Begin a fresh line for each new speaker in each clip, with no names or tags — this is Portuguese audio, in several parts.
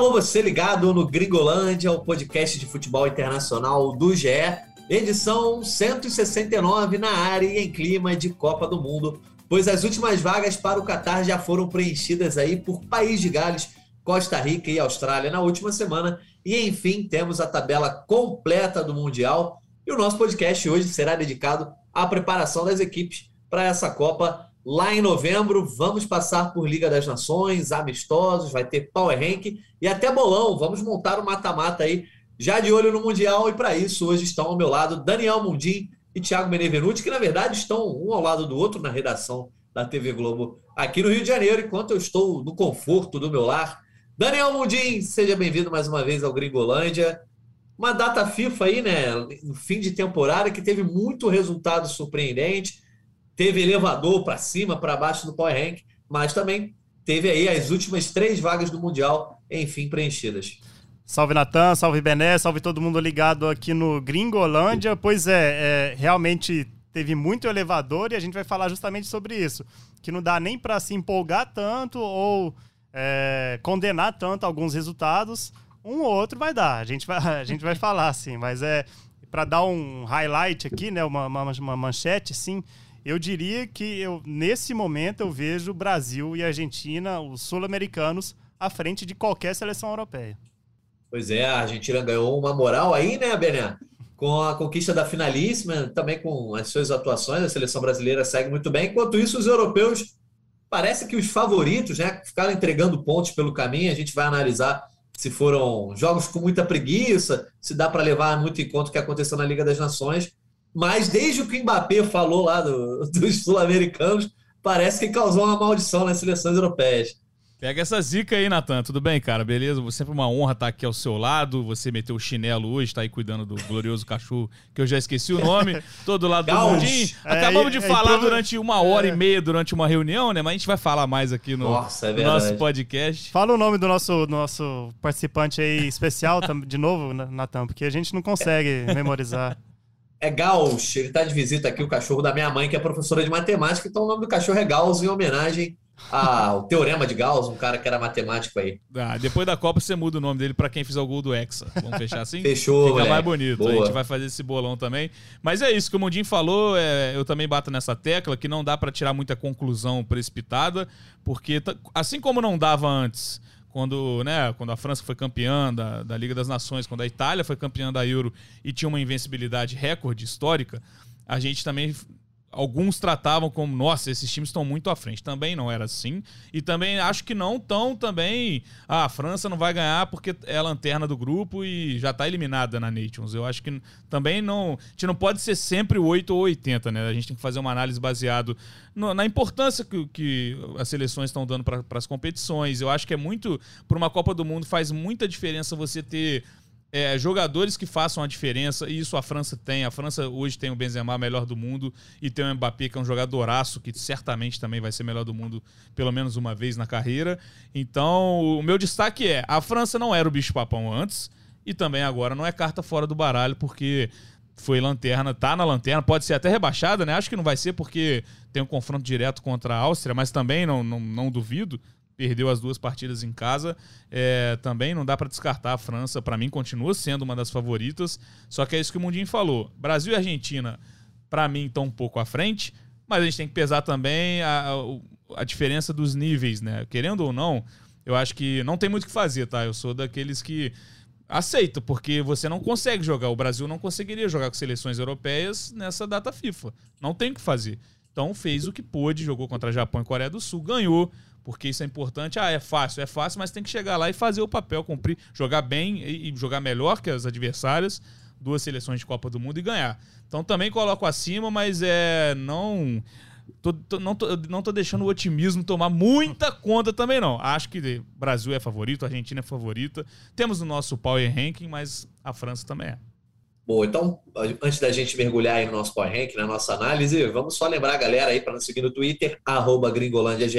Alô, você ligado no Gringolândia, o podcast de futebol internacional do GE, edição 169 na área e em clima de Copa do Mundo, pois as últimas vagas para o Catar já foram preenchidas aí por País de Gales, Costa Rica e Austrália na última semana, e enfim, temos a tabela completa do Mundial, e o nosso podcast hoje será dedicado à preparação das equipes para essa Copa Lá em novembro, vamos passar por Liga das Nações, amistosos, vai ter Power Rank e até bolão. Vamos montar o um mata-mata aí, já de olho no Mundial. E para isso, hoje estão ao meu lado Daniel Mundim e Thiago Benevenuti, que na verdade estão um ao lado do outro na redação da TV Globo aqui no Rio de Janeiro, enquanto eu estou no conforto do meu lar. Daniel Mundim, seja bem-vindo mais uma vez ao Gringolândia. Uma data FIFA aí, né? No fim de temporada que teve muito resultado surpreendente teve elevador para cima, para baixo do Power Rank, mas também teve aí as últimas três vagas do Mundial, enfim, preenchidas.
Salve Natan, salve Bené, salve todo mundo ligado aqui no Gringolândia. Pois é, é, realmente teve muito elevador e a gente vai falar justamente sobre isso. Que não dá nem para se empolgar tanto ou é, condenar tanto alguns resultados. Um ou outro vai dar, a gente vai, a gente vai falar assim, mas é para dar um highlight aqui, né, uma, uma, uma manchete, sim. Eu diria que eu, nesse momento eu vejo Brasil e Argentina, os sul-americanos, à frente de qualquer seleção europeia.
Pois é, a Argentina ganhou uma moral aí, né, Bené? Com a conquista da finalíssima, também com as suas atuações, a seleção brasileira segue muito bem. Enquanto isso, os europeus, parece que os favoritos, né, ficaram entregando pontos pelo caminho. A gente vai analisar se foram jogos com muita preguiça, se dá para levar muito em conta o que aconteceu na Liga das Nações. Mas desde o que o Mbappé falou lá do, dos sul-americanos, parece que causou uma maldição nas seleções europeias.
Pega essa zica aí, Natan. Tudo bem, cara? Beleza? Sempre uma honra estar aqui ao seu lado. Você meteu o chinelo hoje, está aí cuidando do glorioso cachorro, que eu já esqueci o nome. Todo lado do mundinho. É, Acabamos de é, falar então... durante uma hora é. e meia, durante uma reunião, né? Mas a gente vai falar mais aqui no, Nossa, é no nosso podcast.
Fala o nome do nosso, nosso participante aí especial de novo, Natan, porque a gente não consegue memorizar
é Gauss, ele está de visita aqui, o cachorro da minha mãe, que é professora de matemática, então o nome do cachorro é Gauss, em homenagem ao teorema de Gauss, um cara que era matemático aí.
Ah, depois da Copa você muda o nome dele para quem fizer o gol do Hexa. Vamos fechar assim?
Fechou,
Fica mais bonito. Boa. A gente vai fazer esse bolão também. Mas é isso que o Mundinho falou, é, eu também bato nessa tecla, que não dá para tirar muita conclusão precipitada, porque assim como não dava antes quando, né, quando a França foi campeã da, da Liga das Nações, quando a Itália foi campeã da Euro e tinha uma invencibilidade recorde histórica, a gente também alguns tratavam como, nossa, esses times estão muito à frente. Também não era assim. E também acho que não tão também. Ah, a França não vai ganhar porque é a lanterna do grupo e já está eliminada na Nations. Eu acho que também não. A gente não pode ser sempre 8 ou 80, né? A gente tem que fazer uma análise baseado na importância que, que as seleções estão dando para as competições. Eu acho que é muito. Para uma Copa do Mundo faz muita diferença você ter é, jogadores que façam a diferença, e isso a França tem. A França hoje tem o Benzema melhor do mundo e tem o Mbappé, que é um jogadoraço, que certamente também vai ser melhor do mundo pelo menos uma vez na carreira. Então, o meu destaque é: a França não era o bicho-papão antes, e também agora não é carta fora do baralho, porque foi lanterna, tá na lanterna, pode ser até rebaixada, né? Acho que não vai ser porque tem um confronto direto contra a Áustria, mas também não, não, não duvido perdeu as duas partidas em casa. É, também não dá para descartar a França, para mim continua sendo uma das favoritas. Só que é isso que o Mundinho falou. Brasil e Argentina, para mim, estão um pouco à frente, mas a gente tem que pesar também a, a, diferença dos níveis, né? Querendo ou não, eu acho que não tem muito o que fazer, tá? Eu sou daqueles que aceito, porque você não consegue jogar. O Brasil não conseguiria jogar com seleções europeias nessa data FIFA. Não tem o que fazer. Então fez o que pôde, jogou contra Japão e Coreia do Sul, ganhou porque isso é importante. Ah, é fácil, é fácil, mas tem que chegar lá e fazer o papel, cumprir, jogar bem e, jogar melhor que as adversárias, duas seleções de Copa do Mundo e ganhar. Então também coloco acima, mas é não Tô, tô, não, tô, não tô deixando o otimismo tomar muita conta também, não. Acho que Brasil é favorito, Argentina é favorita. Temos o nosso Power Ranking, mas a França também é.
Bom, então, antes da gente mergulhar aí no nosso Power Ranking, na nossa análise, vamos só lembrar a galera aí para nos seguir no Twitter, arroba gringolândiage.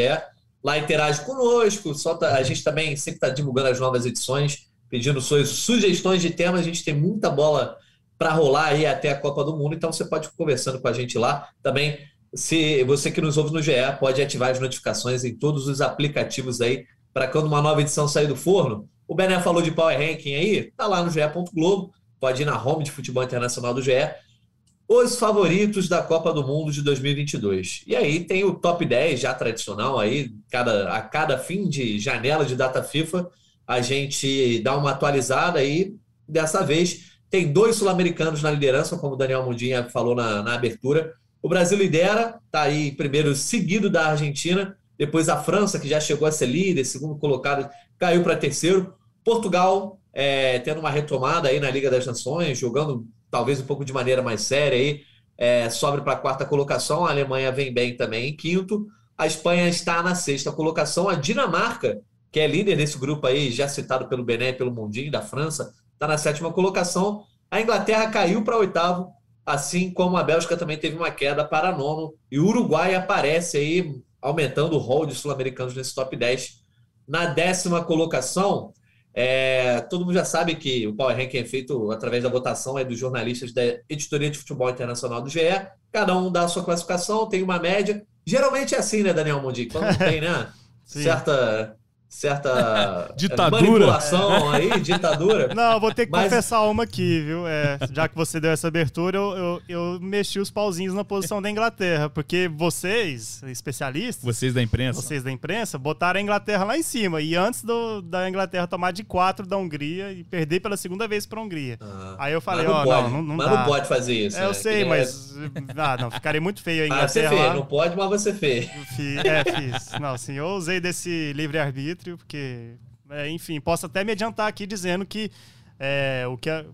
Lá interage conosco, solta, a gente também sempre está divulgando as novas edições, pedindo suas sugestões de temas. A gente tem muita bola para rolar aí até a Copa do Mundo, então você pode ir conversando com a gente lá. Também, se você que nos ouve no GE, pode ativar as notificações em todos os aplicativos aí, para quando uma nova edição sair do forno, O Bené falou de Power Ranking aí, tá lá no GE. Globo, pode ir na home de futebol internacional do GE. Os favoritos da Copa do Mundo de 2022. E aí tem o top 10 já tradicional aí, cada, a cada fim de janela de data FIFA, a gente dá uma atualizada aí. Dessa vez tem dois sul-americanos na liderança, como o Daniel Mundinha falou na, na abertura. O Brasil lidera, está aí primeiro seguido da Argentina, depois a França, que já chegou a ser líder, segundo colocado, caiu para terceiro. Portugal é, tendo uma retomada aí na Liga das Nações, jogando talvez um pouco de maneira mais séria aí, é, para a quarta colocação. A Alemanha vem bem também em quinto. A Espanha está na sexta colocação. A Dinamarca, que é líder desse grupo aí, já citado pelo Bené pelo Mundinho da França, está na sétima colocação. A Inglaterra caiu para oitavo, assim como a Bélgica também teve uma queda para nono. E o Uruguai aparece aí, aumentando o rol de sul-americanos nesse top 10. Na décima colocação, é, todo mundo já sabe que o Power Ranking é feito através da votação é dos jornalistas da Editoria de Futebol Internacional do GE. Cada um dá a sua classificação, tem uma média. Geralmente é assim, né, Daniel Mondi? Quando tem, né? certa certa
ditadura.
manipulação aí, ditadura.
Não, vou ter que Mas... confessar uma aqui, viu? É, já que você deu essa abertura, eu, eu, eu, mexi os pauzinhos na posição da Inglaterra, porque vocês, especialistas...
Vocês da imprensa.
Vocês da imprensa, botaram a Inglaterra lá em cima. E antes do, da Inglaterra tomar de quatro da Hungria e perder pela segunda vez para a Hungria. Ah, aí eu falei, ó, oh, não, não, não
Mas
dá.
não pode fazer isso,
é, Eu
né?
sei, mas... Ah, não, ficaria muito feio a Inglaterra ah,
você fez, não pode, mas você fez.
É, fiz. Não, assim, eu usei desse livre-arbítrio, porque é, enfim, posso até me adiantar aqui dizendo que é, o que a,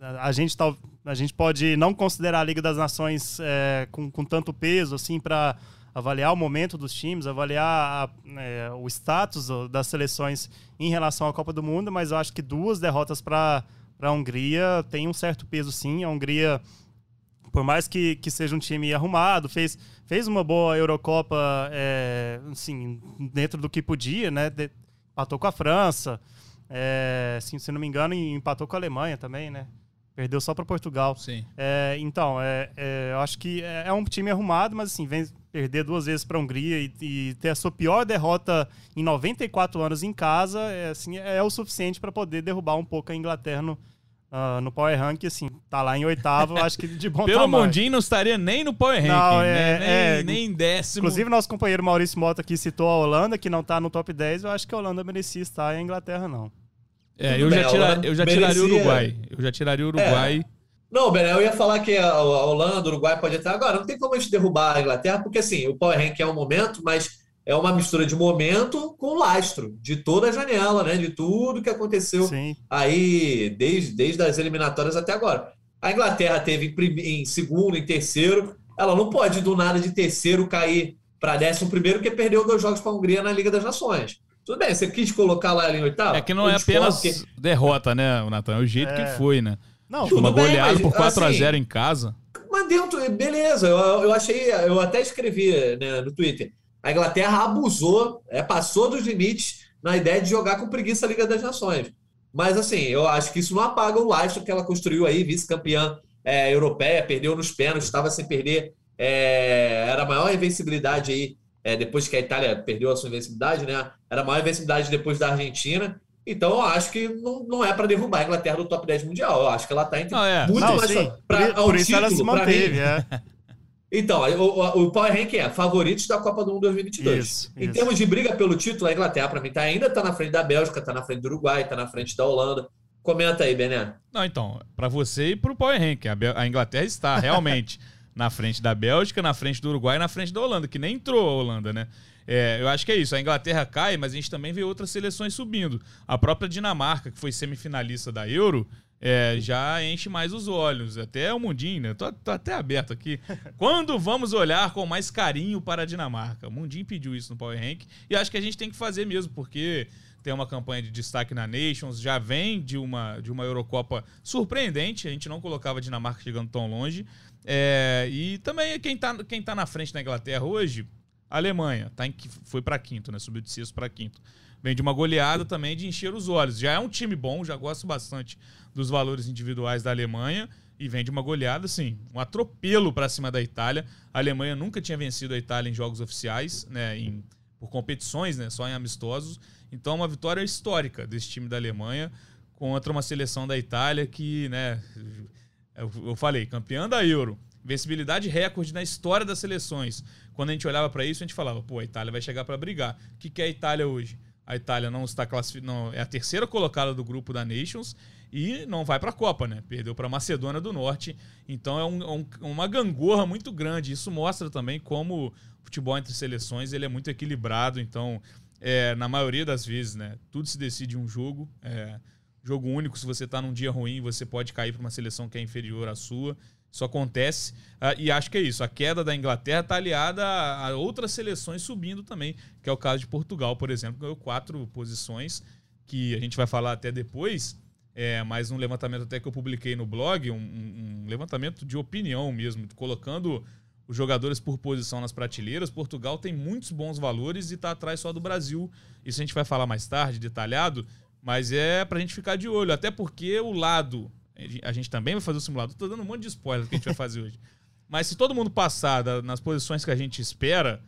a, gente tá, a gente pode não considerar a Liga das Nações é, com, com tanto peso assim para avaliar o momento dos times, avaliar a, é, o status das seleções em relação à Copa do Mundo, mas eu acho que duas derrotas para a Hungria tem um certo peso sim. A Hungria, por mais que, que seja um time arrumado, fez, fez uma boa Eurocopa é, assim, dentro do que podia, né? De, empatou com a França. É, se, se não me engano, empatou com a Alemanha também, né? Perdeu só para Portugal.
Sim.
É, então, é, é, eu acho que é, é um time arrumado, mas assim, vem perder duas vezes para a Hungria e, e, ter a sua pior derrota em 94 anos em casa é, assim, é o suficiente para poder derrubar um pouco a Inglaterra no, Uh, no Power Rank, assim, tá lá em oitavo, acho que de bom
Pelo
tamanho.
Mundinho não estaria nem no Power Rank,
não,
é,
nem,
é, nem, décimo.
Inclusive, nosso companheiro Maurício Mota aqui citou a Holanda, que não tá no top 10, eu acho que a Holanda merecia estar e a Inglaterra não.
É, eu já, tira, eu já tiraria o Uruguai. Eu já tiraria o Uruguai. É.
Não, Bené, eu ia falar que a Holanda, o Uruguai pode estar agora. Não tem como a gente derrubar a Inglaterra, porque assim, o Power Rank é um momento, mas é uma mistura de momento com lastro de toda a janela, né? De tudo que aconteceu Sim. aí desde, desde as eliminatórias até agora. A Inglaterra teve em, em segundo, em terceiro. Ela não pode do nada de terceiro cair para décimo primeiro, porque perdeu dois jogos para a Hungria na Liga das Nações. Tudo bem, você quis colocar lá em oitavo?
É que não é apenas porque... derrota, né, Natan? É o jeito é. que foi, né?
Não,
uma goleada por 4 assim, a 0 em casa.
Mas dentro, beleza, eu, eu achei, eu até escrevi né, no Twitter a Inglaterra abusou, é, passou dos limites na ideia de jogar com preguiça a Liga das Nações. Mas, assim, eu acho que isso não apaga o lastro que ela construiu aí, vice-campeã é, europeia, perdeu nos pênaltis, estava sem perder, é, era a maior invencibilidade aí, é, depois que a Itália perdeu a sua invencibilidade, né? Era a maior invencibilidade depois da Argentina. Então, eu acho que não, não é para derrubar a Inglaterra do top 10 mundial. Eu acho que ela está entre
não,
é. muito
não,
mais.
Pra, por, por isso ela se manteve, é.
Então, o, o Power Rank é favoritos da Copa do Mundo 2022. Isso, em isso. termos de briga pelo título, a Inglaterra, para mim, tá, ainda está na frente da Bélgica, está na frente do Uruguai, está na frente da Holanda. Comenta aí, Bené.
Não, então, para você e para o Power Rank, a, a Inglaterra está realmente na frente da Bélgica, na frente do Uruguai e na frente da Holanda, que nem entrou a Holanda, né? É, eu acho que é isso. A Inglaterra cai, mas a gente também vê outras seleções subindo. A própria Dinamarca, que foi semifinalista da Euro, é, já enche mais os olhos. Até o mundinho, né? Tô, tô, até aberto aqui. Quando vamos olhar com mais carinho para a Dinamarca? O mundinho pediu isso no Power Rank e acho que a gente tem que fazer mesmo, porque tem uma campanha de destaque na Nations, já vem de uma, de uma Eurocopa surpreendente. A gente não colocava a Dinamarca chegando tão longe. É, e também quem está quem tá na frente na Inglaterra hoje, a Alemanha, tá em, foi para quinto, né? Subiu de sexto para quinto. Vem de uma goleada também de encher os olhos. Já é um time bom, já gosto bastante dos valores individuais da Alemanha e vem de uma goleada, assim, um atropelo para cima da Itália. A Alemanha nunca tinha vencido a Itália em jogos oficiais, né, em por competições, né? Só em amistosos. Então, uma vitória histórica desse time da Alemanha contra uma seleção da Itália que, né? Eu falei, campeã da Euro, Vencibilidade recorde na história das seleções. Quando a gente olhava para isso, a gente falava, pô, a Itália vai chegar para brigar. O que, que é a Itália hoje? A Itália não está classificada, é a terceira colocada do grupo da Nations e não vai para a Copa, né? Perdeu para a Macedônia do Norte. Então é um, um, uma gangorra muito grande. Isso mostra também como o futebol entre seleções ele é muito equilibrado. Então, é, na maioria das vezes, né? Tudo se decide em um jogo. É, jogo único. Se você está num dia ruim, você pode cair para uma seleção que é inferior à sua. Isso acontece. Uh, e acho que é isso. A queda da Inglaterra está aliada a, a, outras seleções subindo também, que é o caso de Portugal, por exemplo, ganhou quatro posições, que a gente vai falar até depois. É, mas um levantamento até que eu publiquei no blog, um, um, um levantamento de opinião mesmo, colocando os jogadores por posição nas prateleiras. Portugal tem muitos bons valores e está atrás só do Brasil. Isso a gente vai falar mais tarde, detalhado, mas é para a gente ficar de olho, até porque o lado a gente também vai fazer o simulado. Tô dando um monte de spoiler que a gente vai fazer hoje. Mas se todo mundo passar nas posições que a gente espera,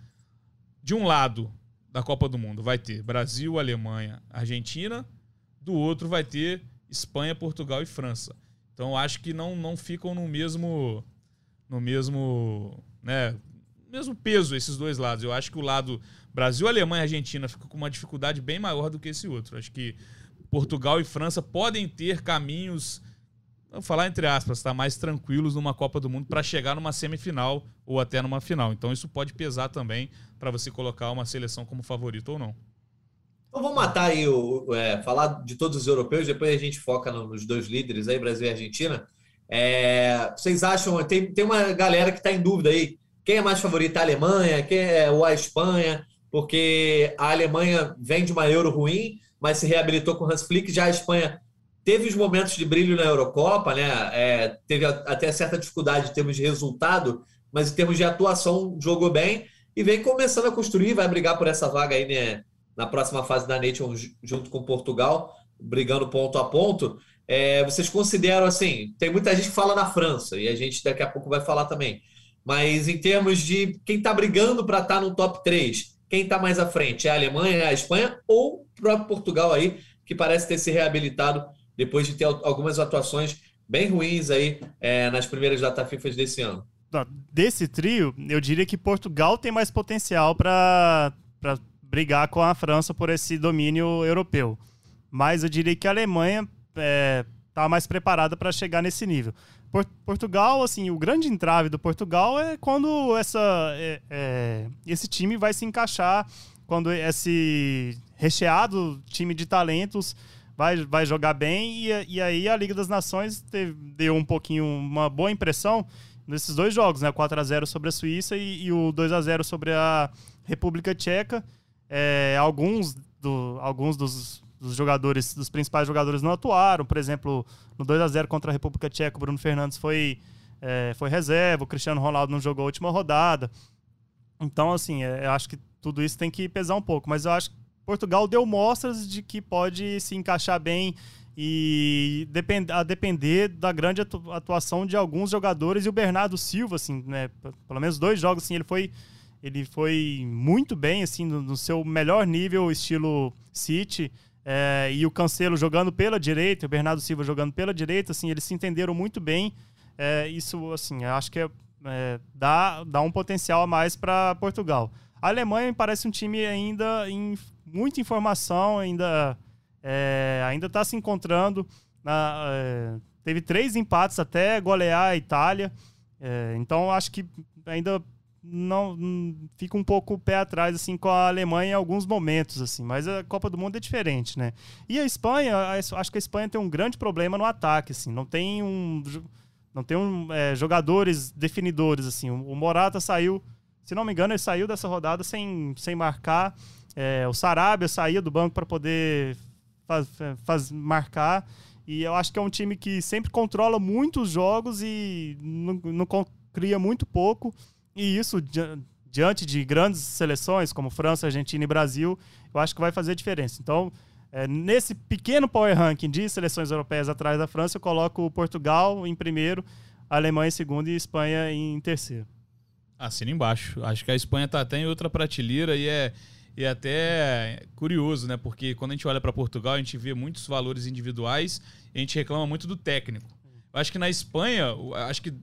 de um lado da Copa do Mundo vai ter Brasil, Alemanha, Argentina, do outro vai ter Espanha, Portugal e França. Então acho que não, não ficam no mesmo no mesmo, né, mesmo peso esses dois lados. Eu acho que o lado Brasil, Alemanha e Argentina fica com uma dificuldade bem maior do que esse outro. Acho que Portugal e França podem ter caminhos vamos falar entre aspas, tá mais tranquilos numa Copa do Mundo para chegar numa semifinal ou até numa final. Então isso pode pesar também para você colocar uma seleção como favorito ou não.
Então vamos matar aí o é, falar de todos os europeus, depois a gente foca nos dois líderes aí, Brasil e Argentina. É, vocês acham, tem, tem uma galera que está em dúvida aí, quem é mais favorito? A Alemanha, quem é ou a Espanha? Porque a Alemanha vem de uma Euro ruim, mas se reabilitou com o Hans Flick, já a Espanha teve os momentos de brilho na Eurocopa, né? É, teve até certa dificuldade em termos de resultado, mas em termos de atuação jogou bem e vem começando a construir, vai brigar por essa vaga aí né, na próxima fase da Nations junto com Portugal, brigando ponto a ponto. É, vocês consideram assim? Tem muita gente que fala na França e a gente daqui a pouco vai falar também. Mas em termos de quem está brigando para estar tá no top 3, quem está mais à frente? É a Alemanha, é a Espanha ou o próprio Portugal aí, que parece ter se reabilitado depois de ter algumas atuações bem ruins aí é, nas primeiras data FIFA desse ano.
Desse trio, eu diria que Portugal tem mais potencial para brigar com a França por esse domínio europeu. Mas eu diria que a Alemanha é, tá mais preparada para chegar nesse nível. Portugal, assim, o grande entrave do Portugal é quando essa, é, é, esse time vai se encaixar, quando esse recheado time de talentos vai, vai jogar bem. E, e aí a Liga das Nações teve, deu um pouquinho, uma boa impressão nesses dois jogos, né? 4 a 0 sobre a Suíça e, e o 2 a 0 sobre a República Tcheca. É, alguns, do, alguns dos, dos, jogadores, dos principais jogadores não atuaram. Por exemplo, no 2 a 0 contra a República Tcheca, o Bruno Fernandes foi, é, foi reserva, o Cristiano Ronaldo não jogou a última rodada. Então, assim, é, eu acho que tudo isso tem que pesar um pouco. Mas eu acho que Portugal deu mostras de que pode se encaixar bem e depend, a depender da grande atuação de alguns jogadores e o Bernardo Silva, assim, né, pelo menos dois jogos, assim, ele foi ele foi muito bem, assim, no, no seu melhor nível, estilo City, é, e o Cancelo jogando pela direita, o Bernardo Silva jogando pela direita, assim, eles se entenderam muito bem. É, isso, assim, acho que é, é, dá, dá um potencial a mais para Portugal. A Alemanha me parece um time ainda em muita informação, ainda é, ainda está se encontrando. Na, é, teve três empates até golear a Itália. Então acho que ainda não fica um pouco o pé atrás assim com a Alemanha em alguns momentos assim, mas a Copa do Mundo é diferente, né? E a Espanha, acho que a Espanha tem um grande problema no ataque, assim, não tem um não tem um, é, jogadores definidores assim. O Morata saiu, se não me engano, ele saiu dessa rodada sem, sem marcar. É, o Sarabia saía do banco para poder faz, faz, marcar. E eu acho que é um time que sempre controla muitos jogos e não, não cria muito pouco. E isso, diante de grandes seleções como França, Argentina e Brasil, eu acho que vai fazer diferença. Então, é, nesse pequeno power ranking de seleções europeias atrás da França, eu coloco Portugal em primeiro, Alemanha em segundo e Espanha em terceiro.
Assina embaixo. Acho que a Espanha está até em outra prateleira e é e até curioso, né? Porque quando a gente olha para Portugal, a gente vê muitos valores individuais e a gente reclama muito do técnico. Eu acho que na Espanha, acho que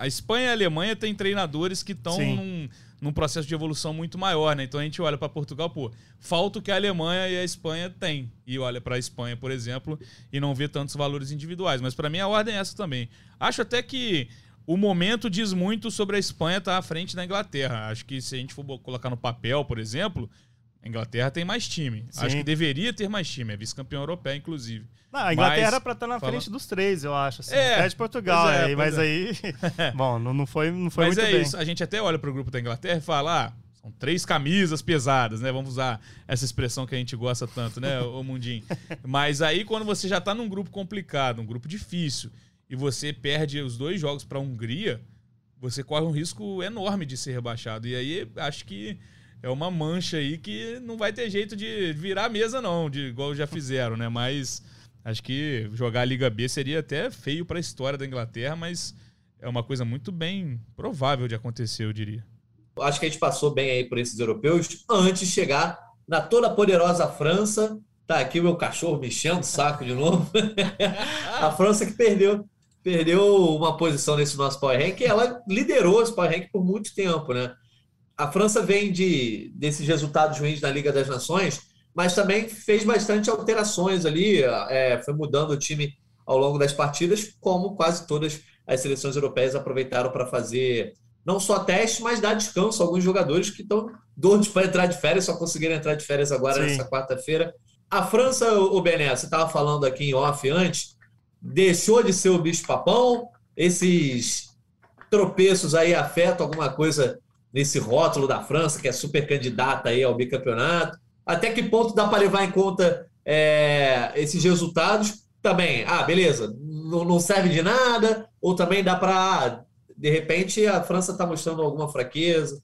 a Espanha e a Alemanha têm treinadores que estão num, num, processo de evolução muito maior, né? Então a gente olha para Portugal, pô, falta o que a Alemanha e a Espanha têm. E olha para a Espanha, por exemplo, e não vê tantos valores individuais. Mas para mim a ordem é essa também. Acho até que o momento diz muito sobre a Espanha estar tá à frente da Inglaterra. Acho que se a gente for colocar no papel, por exemplo, a Inglaterra tem mais time. Sim. Acho que deveria ter mais time. É vice-campeão europeu, inclusive.
Não, a Inglaterra mas, era pra estar na fala... frente dos três, eu acho. Assim, é, até de Portugal. É, aí, mas é. aí. bom, não, não foi, não foi mas muito é bem. isso.
A gente até olha pro grupo da Inglaterra e fala: ah, são três camisas pesadas, né? Vamos usar essa expressão que a gente gosta tanto, né, o Mundinho? Mas aí, quando você já tá num grupo complicado, um grupo difícil, e você perde os dois jogos pra Hungria, você corre um risco enorme de ser rebaixado. E aí, acho que é uma mancha aí que não vai ter jeito de virar a mesa, não, de igual já fizeram, né? Mas acho que jogar a Liga B seria até feio para a história da Inglaterra, mas é uma coisa muito bem provável de acontecer, eu diria.
Acho que a gente passou bem aí por esses europeus antes de chegar na toda poderosa França. Tá aqui o meu cachorro mexendo o saco de novo. a França que perdeu perdeu uma posição nesse nosso Power Rank. Ela liderou esse Power Rank por muito tempo, né? A França vem de, desses resultados ruins na Liga das Nações, mas também fez bastante alterações ali, é, foi mudando o time ao longo das partidas, como quase todas as seleções europeias aproveitaram para fazer não só teste, mas dar descanso a alguns jogadores que estão doidos para entrar de férias, só conseguiram entrar de férias agora Sim. nessa quarta-feira. A França, o Bené, você estava falando aqui em off antes, deixou de ser o bicho-papão, esses tropeços aí afetam alguma coisa nesse rótulo da França, que é super candidata aí ao bicampeonato? Até que ponto dá para levar em conta é, esses resultados? Também, ah, beleza, não, não serve de nada, ou também dá para, de repente, a França está mostrando alguma fraqueza?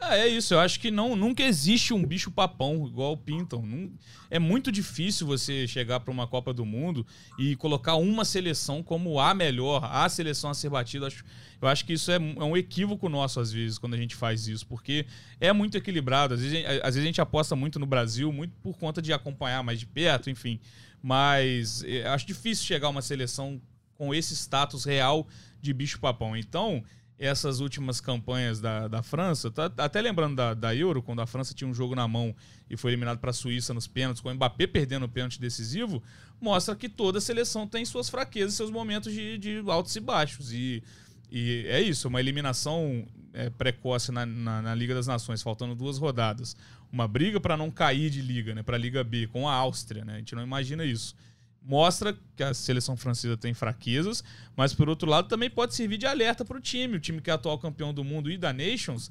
Ah, é isso. Eu acho que não, nunca existe um bicho papão igual o Pinton. Não, é muito difícil você chegar para uma Copa do Mundo e colocar uma seleção como a melhor, a seleção a ser batida. Acho, eu acho que isso é, é, um equívoco nosso, às vezes, quando a gente faz isso, porque é muito equilibrado. Às vezes, às vezes a gente aposta muito no Brasil, muito por conta de acompanhar mais de perto, enfim. Mas é, acho difícil chegar a uma seleção com esse status real de bicho papão. Então essas últimas campanhas da, da França, tá, até lembrando da, da Euro, quando a França tinha um jogo na mão e foi eliminado para a Suíça nos pênaltis, com o Mbappé perdendo o pênalti decisivo, mostra que toda seleção tem suas fraquezas, seus momentos de, de altos e baixos. E, e é isso, uma eliminação é, precoce na, na, na, Liga das Nações, faltando duas rodadas. Uma briga para não cair de liga, né, para a Liga B, com a Áustria, né? A gente não imagina isso mostra que a seleção francesa tem fraquezas, mas por outro lado também pode servir de alerta para o time, o time que é atual campeão do mundo e da Nations,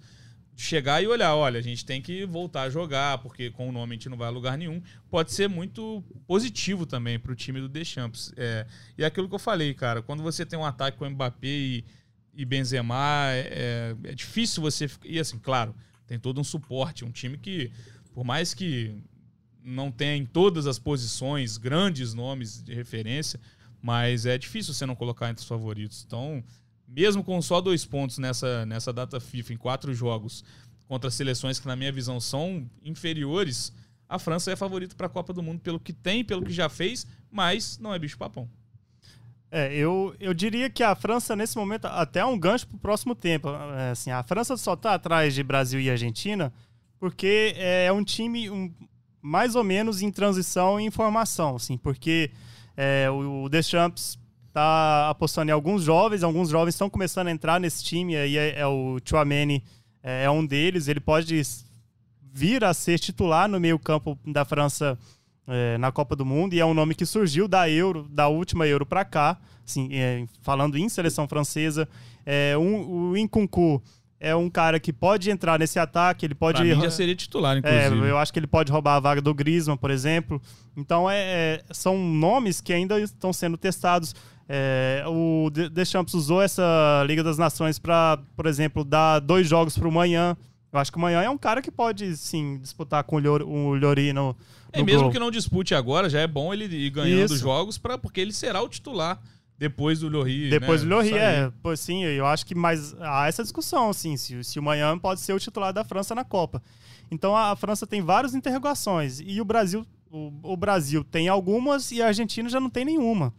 chegar e olhar, olha, a gente tem que voltar a jogar, porque com o nome a gente não vai a lugar nenhum. Pode ser muito positivo também para o time do Deschamps. É, e é aquilo que eu falei, cara, quando você tem um ataque com Mbappé e, e Benzema, é, é difícil você... E assim, claro, tem todo um suporte, um time que, por mais que não tem em todas as posições grandes nomes de referência, mas é difícil você não colocar entre os favoritos. Então, mesmo com só dois pontos nessa, nessa data FIFA, em quatro jogos, contra seleções que, na minha visão, são inferiores, a França é favorita para a Copa do Mundo pelo que tem, pelo que já fez, mas não é bicho-papão.
É, eu, eu diria que a França, nesse momento, até é um gancho para o próximo tempo. É, assim, a França só está atrás de Brasil e Argentina porque é um time, um, mais ou menos em transição e em formação, assim, porque é, o, Deschamps está apostando em alguns jovens, alguns jovens estão começando a entrar nesse time, aí é, é o Chouameni é, é, um deles, ele pode vir a ser titular no meio campo da França é, na Copa do Mundo, e é um nome que surgiu da Euro, da última Euro para cá, assim, é, falando em seleção francesa, é, um, o Inkunku é um cara que pode entrar nesse ataque, ele pode.
Pra mim já seria titular, inclusive.
É, eu acho que ele pode roubar a vaga do Griezmann, por exemplo. Então, é, é são nomes que ainda estão sendo testados. É, o Deschamps usou essa Liga das Nações para, por exemplo, dar dois jogos para o Manhã. Eu acho que o Manhã é um cara que pode, sim, disputar com o Llori no,
no É, mesmo gol. que não dispute agora, já é bom ele ir ganhando Isso. jogos, pra, porque ele será o titular depois do Lohri.
Depois
né?
do
aí.
é. Pô, sim, eu acho que mais há essa discussão, assim, se, se o Manhã pode ser o titular da França na Copa. Então a, a França tem várias interrogações e o Brasil, o, o Brasil tem algumas e a Argentina já não tem nenhuma.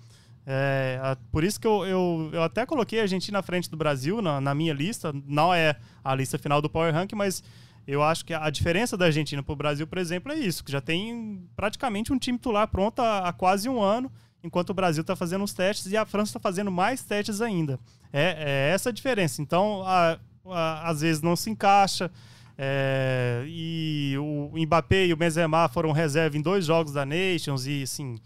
É, a- por isso que eu, eu, eu até coloquei a Argentina à frente do Brasil na, na minha lista. Não é a lista final do Power Rank, mas eu acho que a diferença da Argentina para o Brasil, por exemplo, é isso, que já tem praticamente um time titular pronto há, há quase um ano, enquanto o Brasil está fazendo os testes e a França está fazendo mais testes ainda. É, é essa a diferença. Então, a- a- às vezes não se encaixa. é, e o Mbappé e o Benzema foram reserva em dois jogos da Nations e assim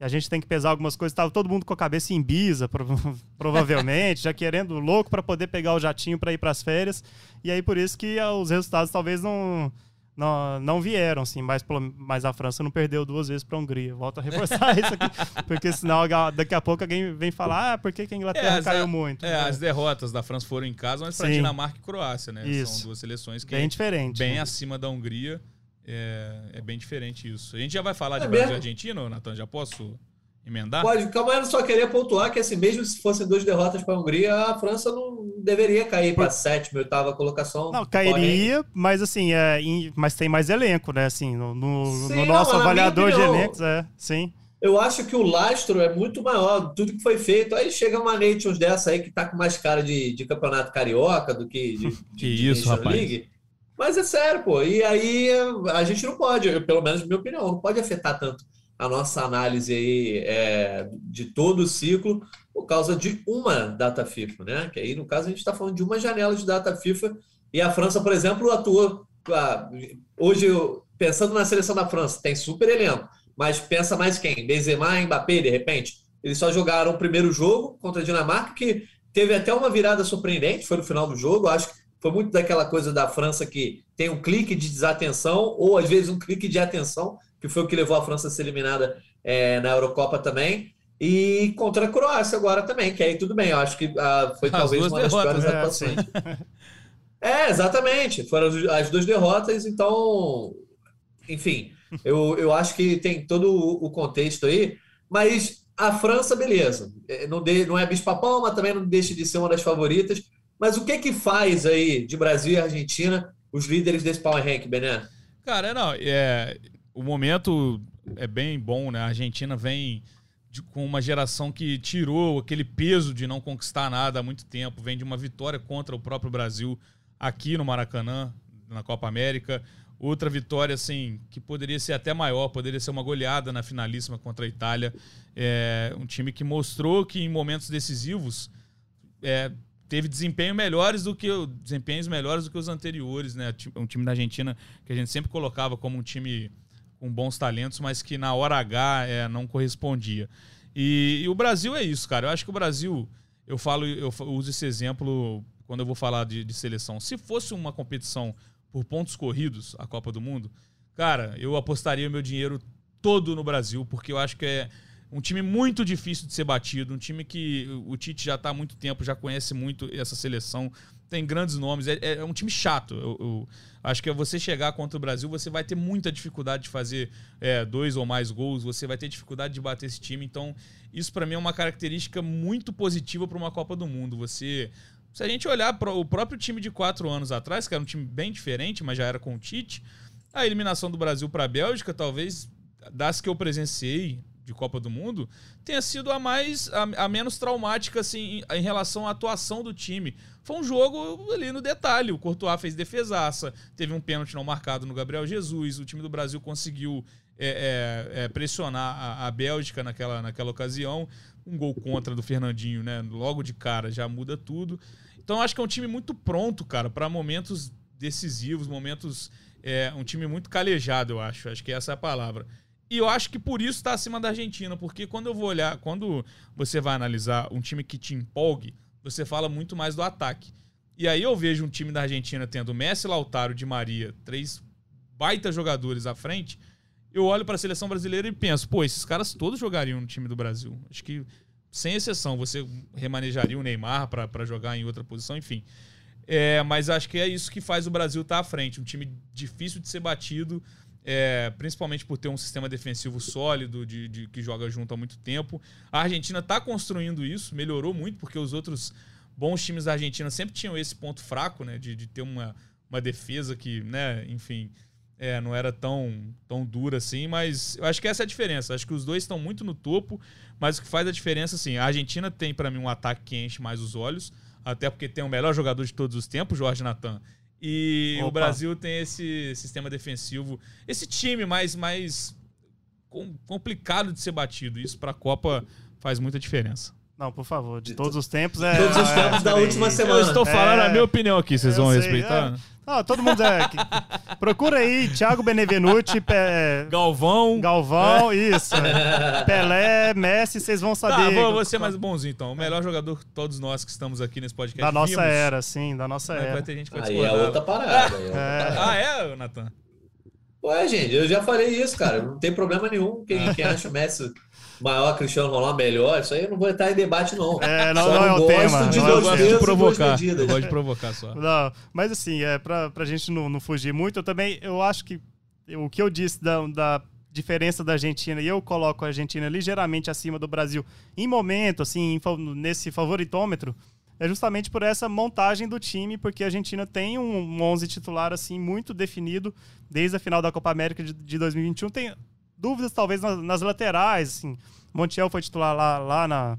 a gente tem que pesar algumas coisas. Tava todo mundo com a cabeça em prova- provavelmente, já querendo louco para poder pegar o jatinho para ir para as férias. E aí por isso que os resultados talvez não não, não vieram, assim, mas, pelo- mas a França não perdeu duas vezes para a Hungria. Volto a reforçar isso aqui, porque senão a- daqui a pouco alguém vem falar, ah, por que, que a Inglaterra
as-
caiu
a-
muito?
É, as derrotas da França foram em casa, mas para. Dinamarca e Croácia, né?
Isso.
São duas seleções que
bem diferente.
bem
né?
acima da Hungria. É, é bem diferente isso. A gente já vai falar de
É
Brasil e? Argentina, Natan? Já posso emendar?
Pode, calma aí, eu só queria pontuar que assim, mesmo se fossem duas derrotas para a Hungria, a França não deveria cair para a sétima, oitava colocação.
Não,
Porém,
cairia, mas assim, é, em- mas tem mais elenco, né? Assim, no, no-
Sim,
no
não,
nosso
minha
avaliador de
opinião-
elencos, é, sim.
Eu acho que o lastro é muito maior, tudo que foi feito. Aí chega uma Nations dessa aí que tá com mais cara de, de campeonato carioca do que de,
Que
de
isso,
Nation
rapaz.
League. Mas é sério, pô. E aí a gente não pode, pelo menos na minha opinião, não pode afetar tanto a nossa análise aí é, de todo o ciclo por causa de uma data FIFA, né? Que aí, no caso, a gente está falando de uma janela de data FIFA e a França, por exemplo, atuou. ah, Hoje, pensando na seleção da França, tem super elenco, mas pensa mais quem? Benzema Mbappé, de repente. Eles só jogaram o primeiro jogo contra a Dinamarca, que teve até uma virada surpreendente, foi no final do jogo. Acho que foi muito daquela coisa da França que tem um clique de desatenção, ou às vezes um clique de atenção, que foi o que levou a França a ser eliminada é, na Eurocopa também. E contra a Croácia agora também, que aí tudo bem. Eu acho que ah, foi
As
talvez uma das piores
é,
atuações. É, exatamente. Foram as- as duas derrotas, então, enfim, eu, eu acho que tem todo o contexto aí, mas a França, beleza. É, Não, de, não é bicho-papão, mas também não deixa de ser uma das favoritas. Mas o que que faz aí de Brasil e Argentina os líderes desse Power Rank, Bené?
Cara, não, é, o momento é bem bom, né? A Argentina vem de- com uma geração que tirou aquele peso de não conquistar nada há muito tempo, vem de uma vitória contra o próprio Brasil aqui no Maracanã, na Copa América. Outra vitória, assim, que poderia ser até maior, poderia ser uma goleada na finalíssima contra a Itália. É um time que mostrou que em momentos decisivos é, teve desempenho melhores do que desempenhos melhores do que os anteriores, né? Um time da Argentina que a gente sempre colocava como um time com bons talentos, mas que na hora H é, não correspondia. E, e o Brasil é isso, cara. Eu acho que o Brasil, eu falo, eu uso esse exemplo quando eu vou falar de, de seleção. Se fosse uma competição por pontos corridos, a Copa do Mundo, cara, eu apostaria meu dinheiro todo no Brasil, porque eu acho que é um time muito difícil de ser batido, um time que o Tite já está há muito tempo, já conhece muito essa seleção, tem grandes nomes, é, é um time chato. Eu, eu acho que é você chegar contra o Brasil, você vai ter muita dificuldade de fazer é, dois ou mais gols, você vai ter dificuldade de bater esse time. Então, isso para mim é uma característica muito positiva para uma Copa do Mundo. Você se a gente olhar o próprio time de quatro anos atrás, que era um time bem diferente, mas já era com o Tite, a eliminação do Brasil para a Bélgica, talvez das que eu presenciei de Copa do Mundo, tenha sido a mais a, a menos traumática assim em, em relação à atuação do time. Foi um jogo ali no detalhe. O Courtois fez defesaça, teve um pênalti não marcado no Gabriel Jesus. O time do Brasil conseguiu é, é, é, pressionar a, a Bélgica naquela, naquela ocasião. Um gol contra do Fernandinho, né? Logo de cara já muda tudo. Então acho que é um time muito pronto, cara, para momentos decisivos, momentos. É, um time muito calejado, eu acho. Acho que essa é a palavra. E eu acho que por isso está acima da Argentina, porque quando eu vou olhar, quando você vai analisar um time que te empolgue, você fala muito mais do ataque. E aí eu vejo um time da Argentina tendo Messi, Lautaro, Di Maria, três baita jogadores à frente. Eu olho para a seleção brasileira e penso, pô, esses caras todos jogariam no time do Brasil. Acho que, sem exceção, você remanejaria o Neymar para jogar em outra posição, enfim. É, mas acho que é isso que faz o Brasil estar à frente. Um time difícil de ser batido, é, principalmente por ter um sistema defensivo sólido, de, de, que joga junto há muito tempo. A Argentina está construindo isso, melhorou muito, porque os outros bons times da Argentina sempre tinham esse ponto fraco, né? De, de ter uma, uma defesa que, né, enfim, é, não era tão, tão dura assim, mas eu acho que essa é a diferença. Acho que os dois estão muito no topo, mas o que faz a diferença, assim, a Argentina tem para mim um ataque que enche mais os olhos, até porque tem o melhor jogador de todos os tempos, Jorge Natan. E Opa. o Brasil tem esse sistema defensivo, esse time mais, mais complicado de ser batido. Isso para a Copa faz muita diferença.
Não, por favor, de todos os tempos é.
Todos os tempos é, da última semana.
Eu estou falando é, a minha opinião aqui, vocês vão sei, respeitar?
É. Ah, todo mundo é. Procura aí, Thiago Benevenuti, Pe...
Galvão.
Galvão, isso. Pelé, Messi, vocês vão saber. Tá,
vou, vou ser mais bonzinho então. O melhor jogador que todos nós que estamos aqui nesse podcast.
Da nossa vimos. era, sim, da nossa era.
Vai ter gente que vai aí é outra parada. Aí é outra
é. parada. Ah, é, Natan?
Ué, gente, eu já falei isso, cara. Não tem problema nenhum. Quem, quem acha o Messi maior Cristiano Ronaldo melhor, isso aí eu não vou entrar em debate, não.
É, não, não, é o tema.
De
não,
eu gosto de provocar. Eu gosto de provocar só.
Não, mas assim, é, pra, pra gente não, não fugir muito, eu também, eu acho que o que eu disse da, da diferença da Argentina, e eu coloco a Argentina ligeiramente acima do Brasil em momento, assim, nesse favoritômetro, é justamente por essa montagem do time, porque a Argentina tem um 11 titular assim muito definido desde a final da Copa América de, de 2021. Tem dúvidas talvez nas, nas laterais, assim. Montiel foi titular lá, lá na,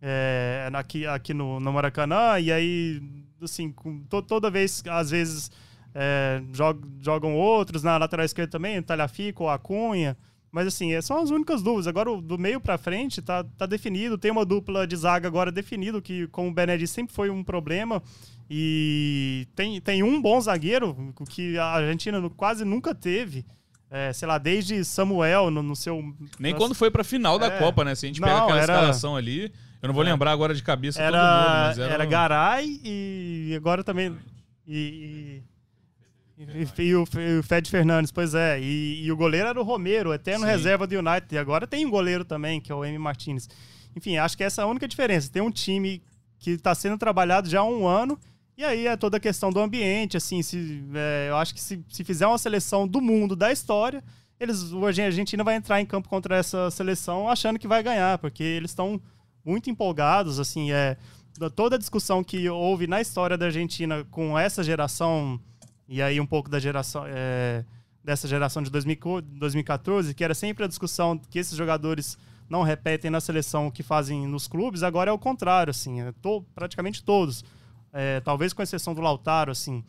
é, aqui, aqui no, no Maracanã, e aí, assim, to, toda vez, às vezes, é, jog, jogam outros, na lateral esquerda também, Talhafico, Acunha, mas assim, é, são as únicas dúvidas. Agora, do meio para frente, tá, tá definido, tem uma dupla de zaga agora definido, que, como o Benedito sempre foi um problema, e tem, tem um bom zagueiro, que a Argentina quase nunca teve, é, sei lá, desde Samuel no, no seu.
Nem quando foi pra final da é, Copa, né? Se a gente não, pega aquela era... escalação ali. Eu não vou é. lembrar agora de cabeça
era, todo mundo, mas era. Era Garay e agora também. E. e, e, e o, o Fed Fernandes, pois é. E, o goleiro era o Romero, eterno Sim. reserva do United. E agora tem um goleiro também, que é o M. Martinez. Enfim, acho que essa é a única diferença. Tem um time que está sendo trabalhado já há um ano e aí é toda a questão do ambiente, assim, se, é, eu acho que se, se fizer uma seleção do mundo, da história, eles, a Argentina vai entrar em campo contra essa seleção achando que vai ganhar, porque eles estão muito empolgados, assim, é, toda a discussão que houve na história da Argentina com essa geração, e aí um pouco da geração, é, dessa geração de 2014, que era sempre a discussão que esses jogadores não repetem na seleção que fazem nos clubes, agora é o contrário, assim, é praticamente todos é, talvez com exceção do Lautaro, assim.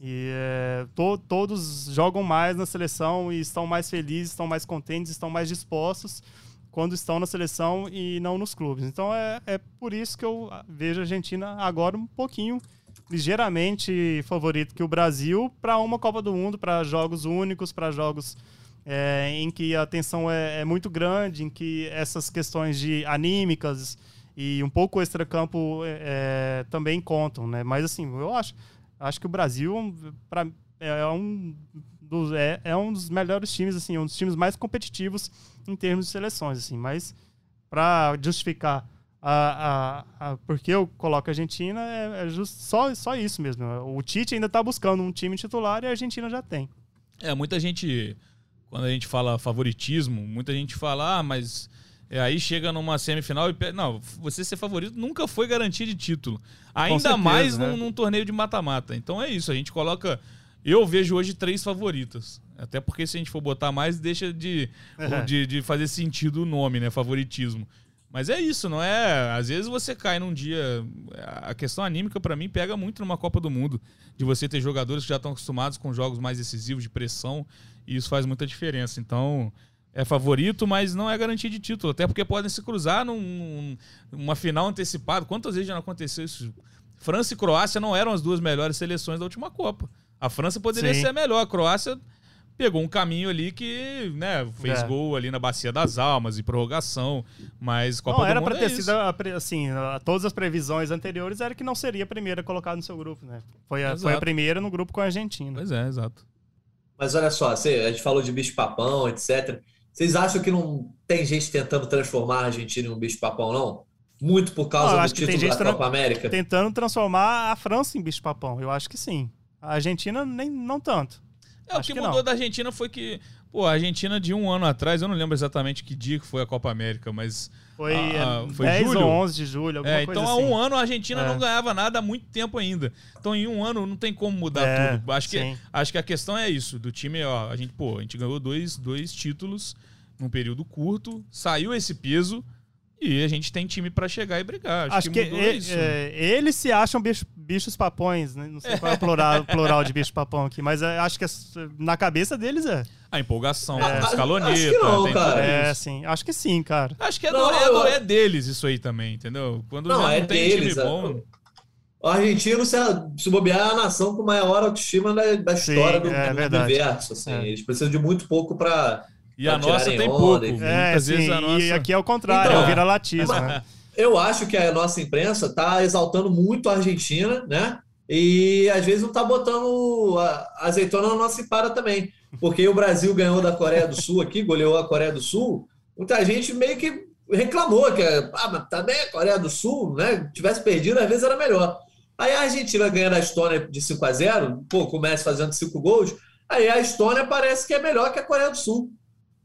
E é, to, todos jogam mais na seleção e estão mais felizes, estão mais contentes, estão mais dispostos quando estão na seleção e não nos clubes. Então é, é por isso que eu vejo a Argentina agora um pouquinho ligeiramente favorito que o Brasil para uma Copa do Mundo, para jogos únicos, para jogos é, em que a tensão é, é, muito grande, em que essas questões de anímicas e um pouco extracampo é, é, também contam, né? Mas assim, eu acho, acho que o Brasil pra, é, um dos, é, é um dos melhores times, assim, um dos times mais competitivos em termos de seleções, assim. Mas para justificar a, a, a, porque eu coloco a Argentina é, é just, só, só isso mesmo. O Tite ainda está buscando um time titular e a Argentina já tem.
É, muita gente, quando a gente fala favoritismo, muita gente fala, ah, mas é, aí chega numa semifinal e. Não, você ser favorito nunca foi garantia de título. Ainda certeza, mais né? num, num, torneio de mata-mata. Então é isso, a gente coloca. Eu vejo hoje três favoritas. Até porque se a gente for botar mais, deixa de, uhum. de, de, fazer sentido o nome, né? Favoritismo. Mas é isso, não é? Às vezes você cai num dia. A questão anímica, para mim, pega muito numa Copa do Mundo. De você ter jogadores que já estão acostumados com jogos mais decisivos, de pressão. E isso faz muita diferença. Então é favorito, mas não é garantia de título. Até porque podem se cruzar num, numa final antecipada. Quantas vezes já não aconteceu isso? França e Croácia não eram as duas melhores seleções da última Copa. A França poderia Sim. ser a melhor. A Croácia pegou um caminho ali que, né, fez é. gol ali na Bacia das Almas e prorrogação, mas Copa
não,
do
era
para
é ter sido assim, todas as previsões anteriores era que não seria a primeira colocada no seu grupo, né? Foi a, foi a primeira no grupo com a Argentina.
Pois é, exato.
Mas olha só, a gente falou de bicho papão, etc. Vocês acham que não tem gente tentando transformar a Argentina em um bicho-papão, não? Muito por causa não, do título da Copa América?
Tentando transformar a França em bicho-papão. Eu acho que sim. A Argentina, nem, não tanto.
É, o
Acho
que,
que
mudou
não.
da Argentina foi que, pô, a Argentina de um ano atrás, eu não lembro exatamente que dia que foi a Copa América, mas.
Foi,
Ah,
é,
foi
10
julho?
ou 11 de julho, alguma
É,
coisa
então há
assim.
um ano a Argentina
É.
não ganhava nada há muito tempo ainda. Então em um ano não tem como mudar
É,
tudo. Acho que, acho que a questão é isso, do time, ó, a gente, pô, a gente ganhou dois, dois títulos num período curto, saiu esse peso e a gente tem time pra chegar e brigar. Acho,
Acho que,
mudou
e-
isso.
é, eles se acham bicho- bichos papões, né? Não sei qual é o plural, plural de bicho papão aqui, mas é, acho que é- na cabeça deles é.
A empolgação,
É.
escaloneta,
Acho que não, cara.
É, sim. Acho que sim, cara.
Acho que é,
Não,
do, é, do-
eu-
é deles isso aí também, entendeu? Quando
Não,
já não
é
tem
deles,
time
é.
bom.
O argentino, se, se bobear, é a nação com maior autoestima da, da
Sim,
história do,
é
do universo. Assim.
É.
Eles precisam de muito pouco para.
E a nossa tem
onda,
pouco.
enfim.
É,
Muitas
sim.
nossa.
E aqui é o contrário,
Então,
é o viralatismo, né?
Eu acho que a nossa imprensa está exaltando muito a Argentina, né? E às vezes não está botando a azeitona na nossa empada também. Porque o Brasil ganhou da Coreia do Sul aqui, goleou a Coreia do Sul. Muita gente meio que reclamou que ah, mas também a Coreia do Sul, né? Tivesse perdido, às vezes era melhor. Aí a Argentina ganha da Estônia de 5 a 0 pô, começa fazendo 5 gols. Aí a Estônia parece que é melhor que a Coreia do Sul.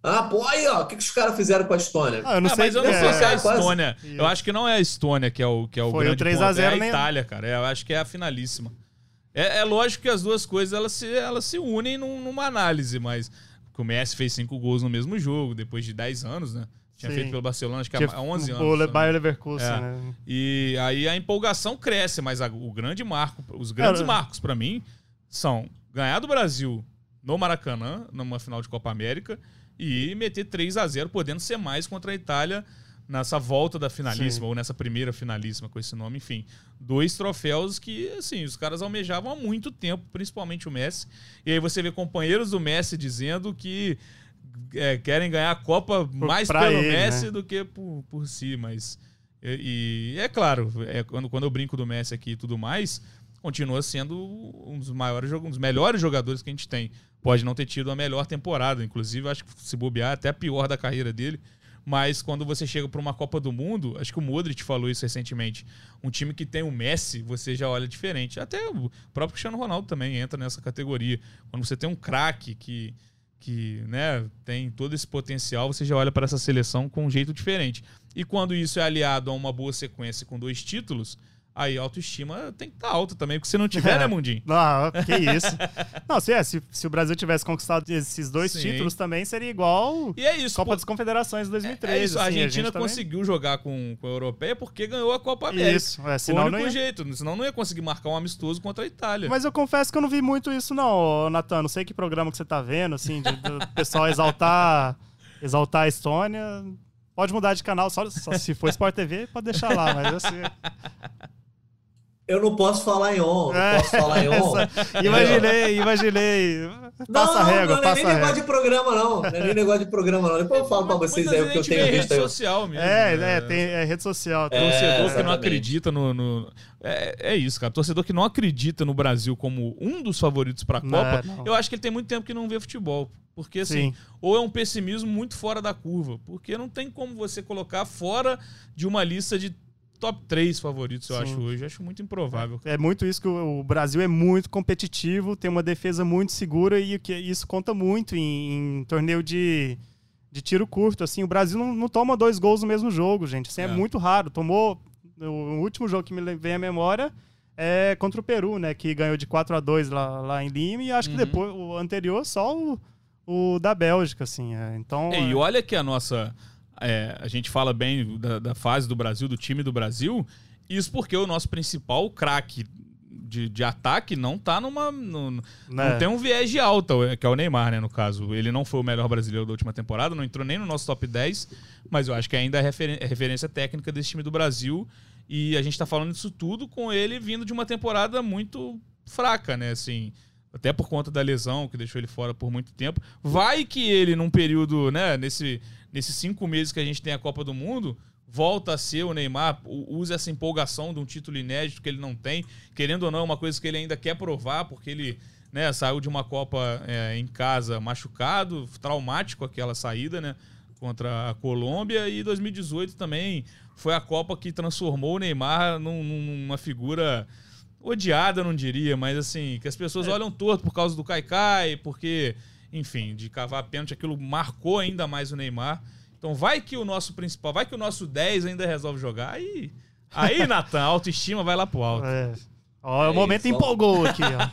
Ah, pô, aí, ó, o que, que os caras fizeram com a Estônia?
Ah, eu não
Ah,
sei
mas eu não
é,
sei se é a
quase-
Estônia. Eu acho que não é a Estônia que é o, que é o
Foi o
grande
3 a
ponto,
0
é a
nem-
Itália, cara. É, eu acho que é a finalíssima. É, é lógico que as duas coisas elas se, elas se unem num- numa análise, mas que o Messi fez cinco gols no mesmo jogo, depois de 10 anos, né? Tinha
Sim.
feito pelo Barcelona, acho que
Tinha
há 11 anos.
O Le-
se eu não me
Bayer Leverkusen,
É.
né?
e aí a empolgação cresce, mas a- o grande marco, os grandes
Cara,
marcos pra mim são ganhar do Brasil no Maracanã, numa final de Copa América, e meter 3 a 0 podendo ser mais contra a Itália nessa volta da finalíssima,
Sim.
ou nessa primeira finalíssima com esse nome, enfim. Dois troféus que, assim, os caras almejavam há muito tempo, principalmente o Messi. E aí você vê companheiros do Messi dizendo que é, querem ganhar a Copa mais
pra
pelo
ele,
Messi
né?
do que por, por si, mas. E, e é claro, é, quando, quando eu brinco do Messi aqui e tudo mais, continua sendo um dos maiores, um dos melhores jogadores que a gente tem. Pode não ter tido a melhor temporada, inclusive, acho que se bobear, até a pior da carreira dele. Mas quando você chega para uma Copa do Mundo, acho que o Modric falou isso recentemente. Um time que tem o Messi, você já olha diferente. Até o próprio Cristiano Ronaldo também entra nessa categoria. Quando você tem um craque que, que né, tem todo esse potencial, você já olha para essa seleção com um jeito diferente. E quando isso é aliado a uma boa sequência com dois títulos, aí a autoestima tem que estar alta também, porque se não tiver, né, Mundinho?
Não, que isso. Não, se, é, se, se o Brasil tivesse conquistado esses dois
Sim.
títulos também, seria igual
E é isso.
Copa
pô,
das Confederações de 2013.
é isso. A
assim,
Argentina
gente também-
conseguiu jogar com, com a Europeia porque ganhou a Copa América.
Isso, é,
Foi o
senão
único
não ia...
jeito, senão não ia conseguir marcar um amistoso contra a Itália.
Mas eu confesso que eu não vi muito isso, não, Natan. Não sei que programa que você tá vendo, assim, de- do pessoal exaltar, exaltar a Estônia. Pode mudar de canal, só, só se for Sport TV, pode deixar lá, mas assim.
Eu não posso falar em on, não
É,
posso falar em on.
essa- imaginei, imaginei. Passa a régua,
não,
passa
não é nem negócio de programa, não. Não é nem negócio de programa, não. Depois eu falo pra vocês aí o que eu tenho visto
rede
aí.
social mesmo.
É,
né?
é, tem é rede social. tem-
Torcedor que não
exatamente.
acredita no. no- É, é isso, cara. Torcedor que não acredita no Brasil como um dos favoritos pra
Não,
Copa,
não.
eu acho que ele tem muito tempo que não vê futebol. Porque, assim,
Sim.
ou é um pessimismo muito fora da curva. Porque não tem como você colocar fora de uma lista de top 3 favoritos, eu
Sim.
acho hoje. Acho muito improvável.
É muito isso que o, Brasil é muito competitivo, tem uma defesa muito segura e que isso conta muito em, em torneio de, de tiro curto. Assim, o Brasil não, não toma dois gols no mesmo jogo, gente. Assim, é.
É.
muito raro. Tomou o último jogo que me vem à memória é contra o Peru, né? Que ganhou de 4 a 2 lá, lá em Lima e acho que
Uhum.
depois o anterior só o, o da Bélgica, assim. é. Então
É, e olha que a nossa. É, a gente fala bem da, da fase do Brasil, do time do Brasil. Isso porque o nosso principal craque de, de ataque não tá numa. no-
né?
Não tem um viés de alta, que é o Neymar, né, no caso. Ele não foi o melhor brasileiro da última temporada, não entrou nem no nosso top 10, mas eu acho que ainda é referen- é referência técnica desse time do Brasil. E a gente tá falando disso tudo com ele vindo de uma temporada muito fraca, né? Assim, até por conta da lesão que deixou ele fora por muito tempo. Vai que ele, num período, né, nesse, nesses cinco meses que a gente tem a Copa do Mundo, volta a ser o Neymar, usa essa empolgação de um título inédito que ele não tem, querendo ou não, é uma coisa que ele ainda quer provar, porque ele né, saiu de uma Copa é, em casa machucado, traumático aquela saída, né? Contra a Colômbia e 2018 também foi a Copa que transformou o Neymar num- numa figura odiada, não diria, mas assim, que as pessoas
É.
olham torto por causa do Kaikai, porque, enfim, de cavar pênalti, aquilo marcou ainda mais o Neymar. Então vai que o nosso principal, vai que o nosso 10 ainda resolve jogar. Aí, aí Natan, a autoestima vai lá pro alto.
É. Ó,
É
o momento
isso,
empolgou aqui, ó.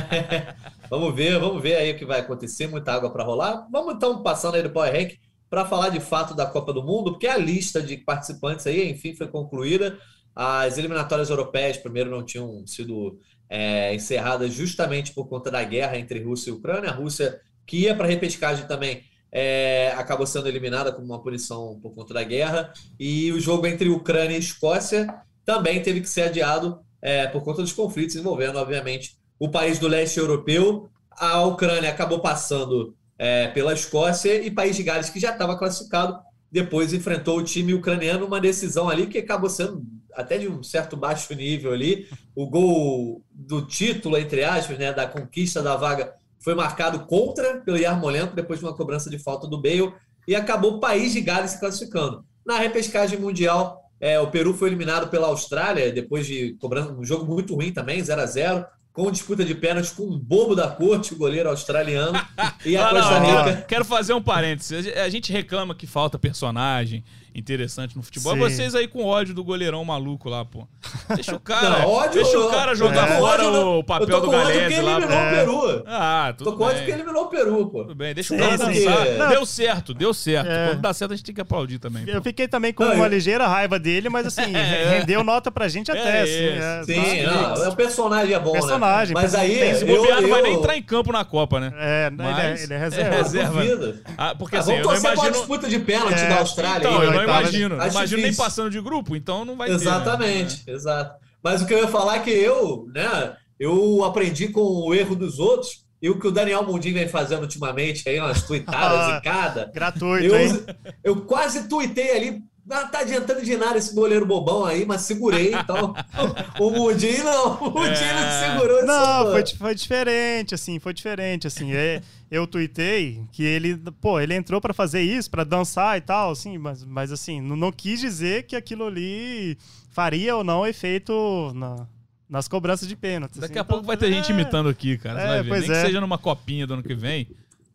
Vamos ver, vamos ver aí o que vai acontecer, muita água para rolar. Vamos então passando aí do Power Rank para falar de fato da Copa do Mundo, porque a lista de participantes aí, enfim, foi concluída. As eliminatórias europeias, primeiro, não tinham sido é, encerradas justamente por conta da guerra entre Rússia e Ucrânia. A Rússia, que ia para a repescagem também, é, acabou sendo eliminada como uma punição por conta da guerra. E o jogo entre Ucrânia e Escócia também teve que ser adiado é, por conta dos conflitos envolvendo, obviamente, o país do leste europeu. A Ucrânia acabou passando é, pela Escócia e País de Gales, que já estava classificado, depois enfrentou o time ucraniano uma decisão ali que acabou sendo até de um certo baixo nível ali. O gol do título, entre aspas, né, da conquista da vaga, foi marcado contra pelo Yarmolenko depois de uma cobrança de falta do Bale e acabou o País de Gales se classificando. Na repescagem mundial, é, o Peru foi eliminado pela Austrália depois de cobrando um jogo muito ruim também, 0 a 0 com disputa de pênaltis com um bobo da corte, o goleiro australiano. E a
não,
Costa Rica.
quero fazer um parênteses. A gente reclama que falta personagem interessante no futebol.
Sim.
Vocês aí com ódio do goleirão maluco lá, pô. Deixa o cara,
Não, ódio-
deixa o cara jogar
É.
fora o papel
Eu tô
do
com ódio porque
Galese lá.
eliminou o Peru.
Ah, tudo
Tô com ódio porque eliminou o Peru, pô.
Tudo bem, deixa o
Sim,
cara
sim.
dançar.
Não.
Deu certo, deu certo.
É.
Quando dá certo, a gente tem que aplaudir também. pô.
Eu fiquei também com
Não,
uma
eu-
ligeira raiva dele, mas assim,
É.
rendeu nota pra gente até,
É
assim. é,
Sim,
tá-
não, o personagem é bom,
Personagem,
né? Mas aí,
tem-
Se bobear, não vai nem entrar em campo na Copa, né?
É, ele, é, é
É
reserva.
reserva. Ah, porque
Ah,
assim,
vamos
eu não
torcer pra uma
imagino.
disputa de pênalti
É,
da Austrália.
Então, eu não imagino. Não
Acho
imagino nem passando de grupo, então não vai ter. né?
Exatamente, exato. Mas o que eu ia falar é que eu, né, eu aprendi com o erro dos outros e o que o Daniel Mundim vem fazendo ultimamente aí, umas tuitadas em cada.
Gratuito, hein?
Eu, eu quase tuitei ali, ah, tá adiantando de nada esse goleiro bobão aí, mas segurei, então. o Mundim não, o Mundim não
É.
segurou
Não, foi, foi diferente, assim, foi diferente, assim. É, eu tuitei que ele, pô, ele entrou pra fazer isso, pra dançar e tal, assim, mas, mas assim, não, não quis dizer que aquilo ali faria ou não efeito na- nas cobranças de pênalti.
Daqui
assim.
a pouco vai ter gente
É,
imitando aqui, cara.
É,
vai ver.
pois
Nem que
é.
seja numa copinha do ano que vem,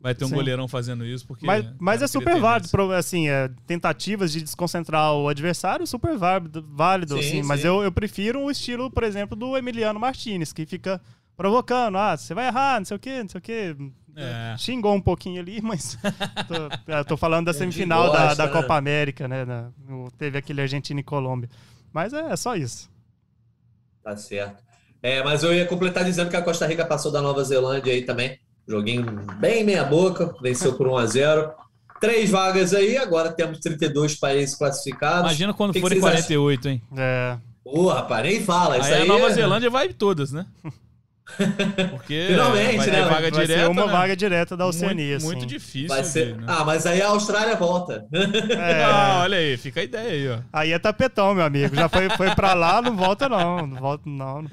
vai ter um
Sim.
goleirão fazendo isso, porque.
Mas, mas
cara,
é super válido, assim, é, tentativas de desconcentrar o adversário, super válido, válido
Sim,
assim, mas eu, eu prefiro o estilo, por exemplo, do Emiliano Martinez, que fica provocando, ah, você vai errar, não sei o quê, não sei o quê.
É.
Xingou um pouquinho ali, mas tô, é, tô falando da semifinal da,
gosta,
da
né?
Copa América, né? na- no- teve aquele Argentina e Colômbia. Mas é, é só isso.
Tá certo. É, mas eu ia completar dizendo que a Costa Rica passou da Nova Zelândia aí também. Joguinho bem meia boca, venceu por 1 a 0 Três vagas aí, agora temos 32 países classificados.
Imagina quando
Que
forem
vocês
48, hein?
É,
Ô, rapaz, nem fala. Isso
Aí,
aí,
a Nova
é-
Zelândia vai todas, né? Porque
Finalmente,
vai
né?
vaga
vai
direta.
ser uma
né?
vaga direta da Oceania,
Muito,
assim.
muito difícil.
Vai ser...
né?
Ah, mas aí a Austrália volta.
É,
Ah, olha aí, fica a ideia aí, ó.
aí é tapetão, meu amigo. Já foi, foi pra lá, não volta não. Não volta não.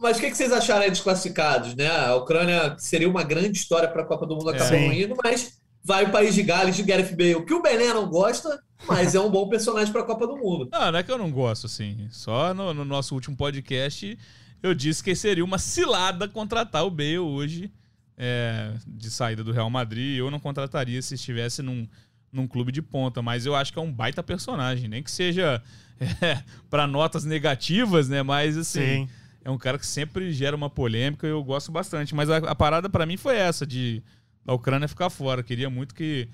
Mas, o que que vocês acharam aí dos classificados, né? A Ucrânia seria uma grande história para a Copa do Mundo acabou
Sim.
não indo, mas vai o país de Gales de Gareth Bale, que o Bené não gosta, mas é um bom personagem para a Copa do Mundo.
Não, não é que eu não gosto, assim. Só no, no nosso último podcast eu disse que seria uma cilada contratar o Bale hoje é, de saída do Real Madrid. Eu não contrataria se estivesse num, num clube de ponta, mas eu acho que é um baita personagem. Nem que seja é, para notas negativas, né? Mas assim.
Sim.
É um cara que sempre gera uma polêmica e eu gosto bastante. Mas a, a parada pra mim foi essa, de da Ucrânia ficar fora. Queria muito que.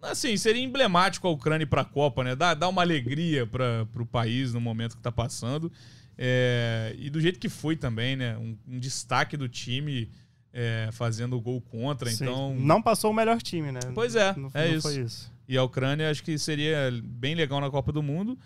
Assim, seria emblemático a Ucrânia ir pra Copa, né? Dar, dar uma alegria para pro país no momento que tá passando. É, e do jeito que foi também, né? Um, um destaque do time é, fazendo o gol contra.
Sim.
Então.
Não passou o melhor time, né?
Pois é,
Não,
é
não
isso.
foi isso.
E a Ucrânia acho que seria bem legal na Copa do Mundo.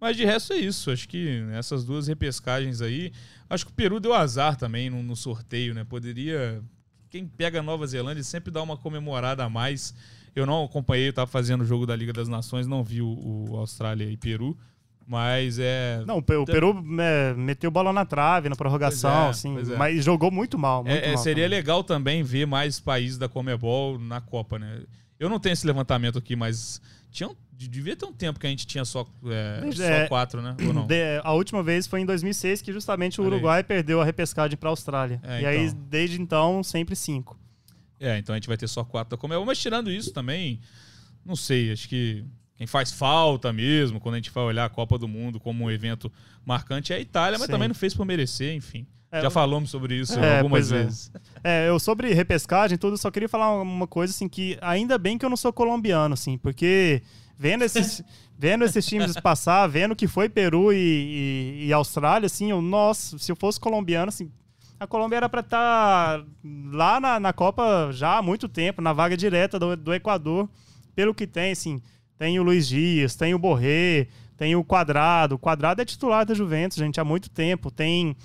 Mas de resto é isso. Acho que essas duas repescagens aí. Acho que o Peru deu azar também no, no sorteio, né? Poderia. Quem pega Nova Zelândia sempre dá uma comemorada a mais. Eu não acompanhei, eu tava fazendo o jogo da Liga das Nações, não vi o, o Austrália e Peru. Mas é.
Não, o Pe- o Peru é, meteu bola na trave, na prorrogação,
é,
assim,
é.
mas jogou muito mal, muito
É, é,
mal
seria
também.
legal também ver mais países da Comebol na Copa, né? Eu não tenho esse levantamento aqui, mas tinha um, devia ter um tempo que a gente tinha só, é, só
É,
quatro, né? Ou não?
De- a última vez foi em 2006 que justamente o
Olha aí.
Uruguai perdeu a repescagem para a Austrália.
É,
e aí,
então.
desde então, sempre cinco.
É, então a gente vai ter só quatro da Comebol. Mas tirando isso também, não sei, acho que quem faz falta mesmo, quando a gente vai olhar a Copa do Mundo como um evento marcante, é a Itália, mas
Sim.
também não fez por merecer, enfim.
É,
Já falamos sobre isso
É,
algumas
é.
vezes.
É, eu sobre repescagem tudo, só queria falar uma coisa assim que ainda bem que eu não sou colombiano, assim, porque vendo esses, vendo esses times passar, vendo que foi Peru e, e- e Austrália, assim, eu, nossa, se eu fosse colombiano, assim, a Colômbia era pra estar lá na, na Copa já há muito tempo, na vaga direta do, do Equador, pelo que tem, assim, tem o Luiz Dias, tem o Borré, tem o Quadrado, o Quadrado é titular da Juventus, gente, há muito tempo, tem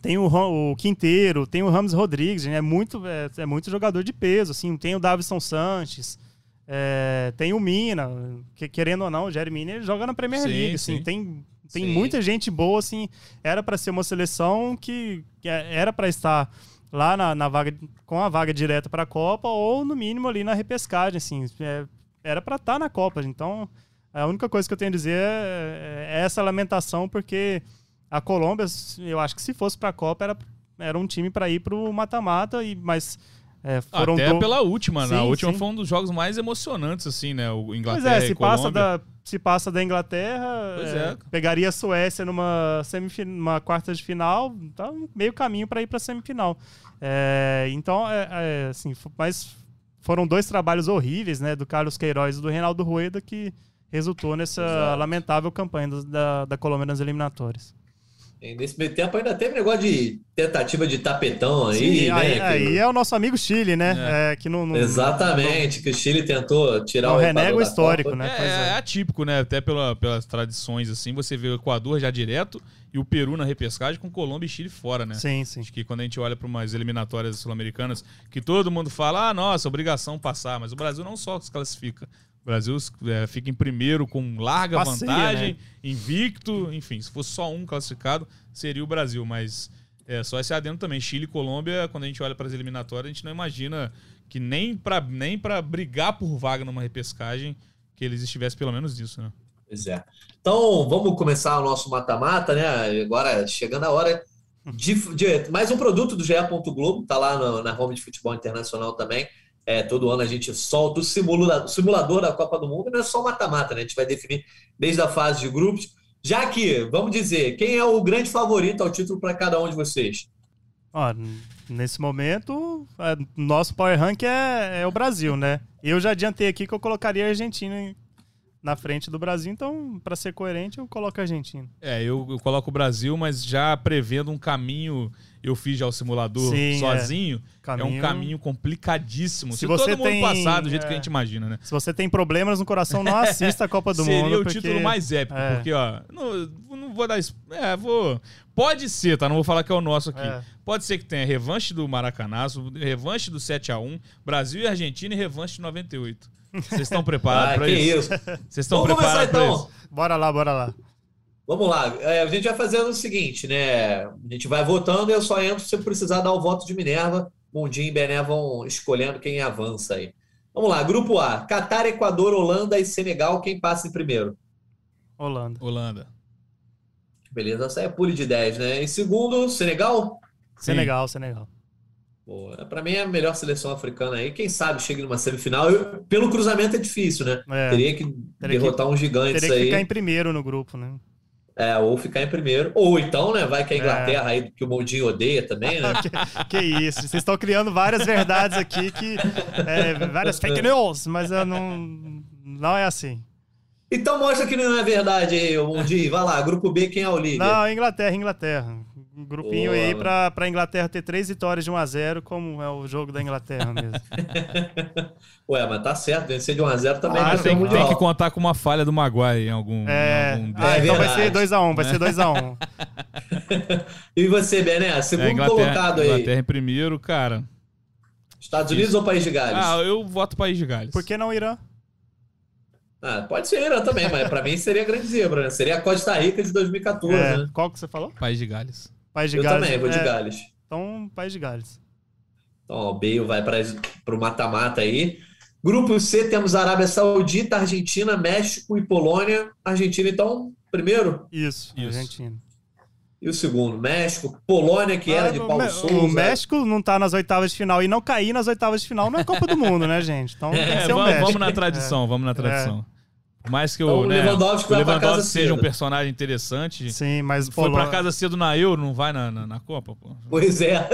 tem o, o Quinteiro, tem o Ramos Rodrigues, gente, é muito, é, é muito jogador de peso, assim, tem o Davison Sanches, é, tem o Mina, que querendo ou não, o Jerry Mina ele joga na Premier
Sim,
League, assim,
sim.
tem, tem
Sim.
muita gente boa, assim, era para ser uma seleção que, que é- era para estar lá na, na vaga, com a vaga direta para a Copa ou no mínimo ali na repescagem, assim, é, era para estar na Copa, então a única coisa que eu tenho a dizer é, é essa lamentação, porque a Colômbia, eu acho que se fosse para a Copa, era, era um time para ir para o mata-mata, e- mas é, foram
Até pela última, né? A
Sim,
última
sim.
foi um dos jogos mais emocionantes, assim, né? O
Pois
Inglaterra
é, se passa, da, se passa da Inglaterra,
Pois
é,
é.
pegaria a Suécia numa, semifin- numa quarta de final, tá meio caminho para ir para semifinal. É, então, é, é, assim, mas foram dois trabalhos horríveis, né, do Carlos Queiroz e do Reinaldo Rueda que resultou nessa
Exato.
lamentável campanha da, da Colômbia nas eliminatórias.
Nesse meio tempo ainda teve negócio de tentativa de tapetão aí,
Sim,
né?
aí, aí é o nosso amigo Chile, né, é, que não, não-
Exatamente, que o Chile tentou tirar
não
o
renega
Equador
o
da
histórico,
Copa.
né?
É,
Pois
é atípico, né? Até pela- pelas tradições, assim, você vê o Equador já direto e o Peru na repescagem com Colômbia e Chile fora, né?
Sim, sim.
Acho que quando a gente olha para umas eliminatórias sul-americanas, que todo mundo fala, ah, nossa, obrigação passar, mas o Brasil não só se classifica. O Brasil é, fica em primeiro com larga
Passeia,
vantagem,
né?
invicto, enfim, se fosse só um classificado, seria o Brasil, mas é só esse adendo também. Chile e Colômbia, quando a gente olha para as eliminatórias, a gente não imagina que nem para nem pra brigar por vaga numa repescagem que eles estivessem pelo menos nisso, né?
Pois é. Então, vamos começar o nosso mata-mata, né? Agora, chegando a hora de, de- mais um produto do GE. Globo, tá lá no- na home de futebol internacional também. É, todo ano a gente solta o simula- simulador da Copa do Mundo, não é só mata-mata, né? A gente vai definir desde a fase de grupos. Já que, vamos dizer, quem é o grande favorito ao título para cada um de vocês?
Ó, nesse momento, nosso power rank é, é o Brasil, né? Eu já adiantei aqui que eu colocaria a Argentina na frente do Brasil, então, pra ser coerente, eu coloco a Argentina.
É, eu, eu coloco o Brasil, mas já prevendo um caminho, eu fiz já o simulador
Sim, é.
sozinho. É. um
Caminho-
caminho complicadíssimo. Se,
Se
todo mundo
tem-
passar do jeito que a
é.
gente imagina, né?
Se você tem problemas no coração, não assista a Copa do
Seria
Mundo.
o
porque-
título mais épico,
é.
porque, ó, não, não vou dar. É, vou. Pode ser, tá? Não vou falar que é o nosso aqui.
É.
Pode ser que tenha revanche do Maracanazo, revanche do 7x1, Brasil e Argentina e revanche de 98. Vocês estão preparados
Ah, que
isso?
isso.
Vocês estão
Vamos começar
preparados
então.
isso?
Bora lá, bora lá.
Vamos lá, é, a gente vai fazendo o seguinte, né? A gente vai votando e eu só entro se eu precisar dar o voto de Minerva. Mundinho e Bené vão escolhendo quem avança aí. Vamos lá, grupo A: Catar, Equador, Holanda e Senegal. Quem passa em primeiro?
Holanda.
Holanda.
Beleza, essa é pule de 10, né? Em segundo, Senegal.
Sim.
Senegal,
Pô, Pra mim é a melhor seleção africana aí. Quem sabe chegue numa semifinal. Eu- pelo cruzamento é difícil, né?
É,
Teria que
Teria que-
derrotar uns gigantes
teria que
aí.
ficar em primeiro no grupo, né?
É, ou ficar em primeiro. Ou então, né? Vai que a
É.
Inglaterra aí, que o Mundinho odeia também, né?
Que isso, vocês estão criando várias verdades aqui, que é, várias fake news, mas não, não é assim.
Então mostra que não é verdade aí, ô Mundinho. Vai lá, grupo B, quem é o líder?
Não, Inglaterra, Inglaterra. Um grupinho
Boa.
aí pra, pra Inglaterra ter três vitórias de 1x0, como é o jogo da Inglaterra mesmo.
Ué, mas tá certo, vencer de 1x0 também
Ah, tem, tem que contar com uma falha do Maguire em algum.
É,
em algum
ah,
É
então vai
verdade.
ser 2x1, vai ser 2x1.
E você, Bené?
É,
Segundo
Inglaterra,
colocado aí.
Inglaterra em primeiro, cara.
Estados Unidos ou País de Gales?
Ah, eu voto País de Gales.
Por que não Irã?
Ah, pode ser Irã também, mas pra mim seria grande zebra, né? Seria a Costa Rica de 2014,
É,
né?
qual que você falou?
País de Gales.
País de
Eu
Gales.
também vou de
é,
Gales.
Então, País de Gales.
Então, ó, o Bale vai para o mata-mata aí. Grupo C temos Arábia Saudita, Argentina, México e Polônia. Argentina, então, primeiro.
Isso,
Isso.
Argentina.
E o segundo, México, Polônia, que era de
Ah, o
Paulo
Me-
Souza.
O México não tá nas oitavas de final e não cair nas oitavas de final não é Copa do Mundo, né, gente? Então tem que
É,
o
vamos,
México.
vamos na tradição, vamos na tradição. Por mais que
Então,
o,
o
né,
Lewandowski
o Lewandowski seja um personagem interessante.
Sim, mas
Foi
Polônia-
pra casa cedo na Euro, não vai na, na, na Copa, pô.
Pois é.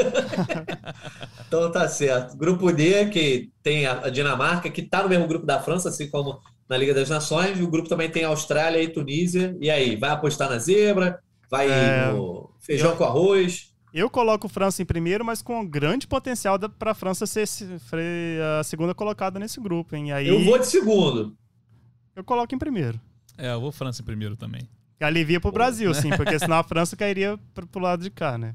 então tá certo. Grupo D, que tem a a Dinamarca, que tá no mesmo grupo da França, assim como na Liga das Nações. O grupo também tem a Austrália e Tunísia. E aí, vai apostar na zebra? Vai
É,
no feijão com arroz?
Eu coloco França em primeiro, mas com grande potencial da- pra França ser a segunda colocada nesse grupo, hein? E aí
Eu vou de segundo.
Eu coloco em primeiro.
É, eu vou França em primeiro também.
Alivia pro Brasil, sim, porque senão a França cairia pro, pro lado de cá, né?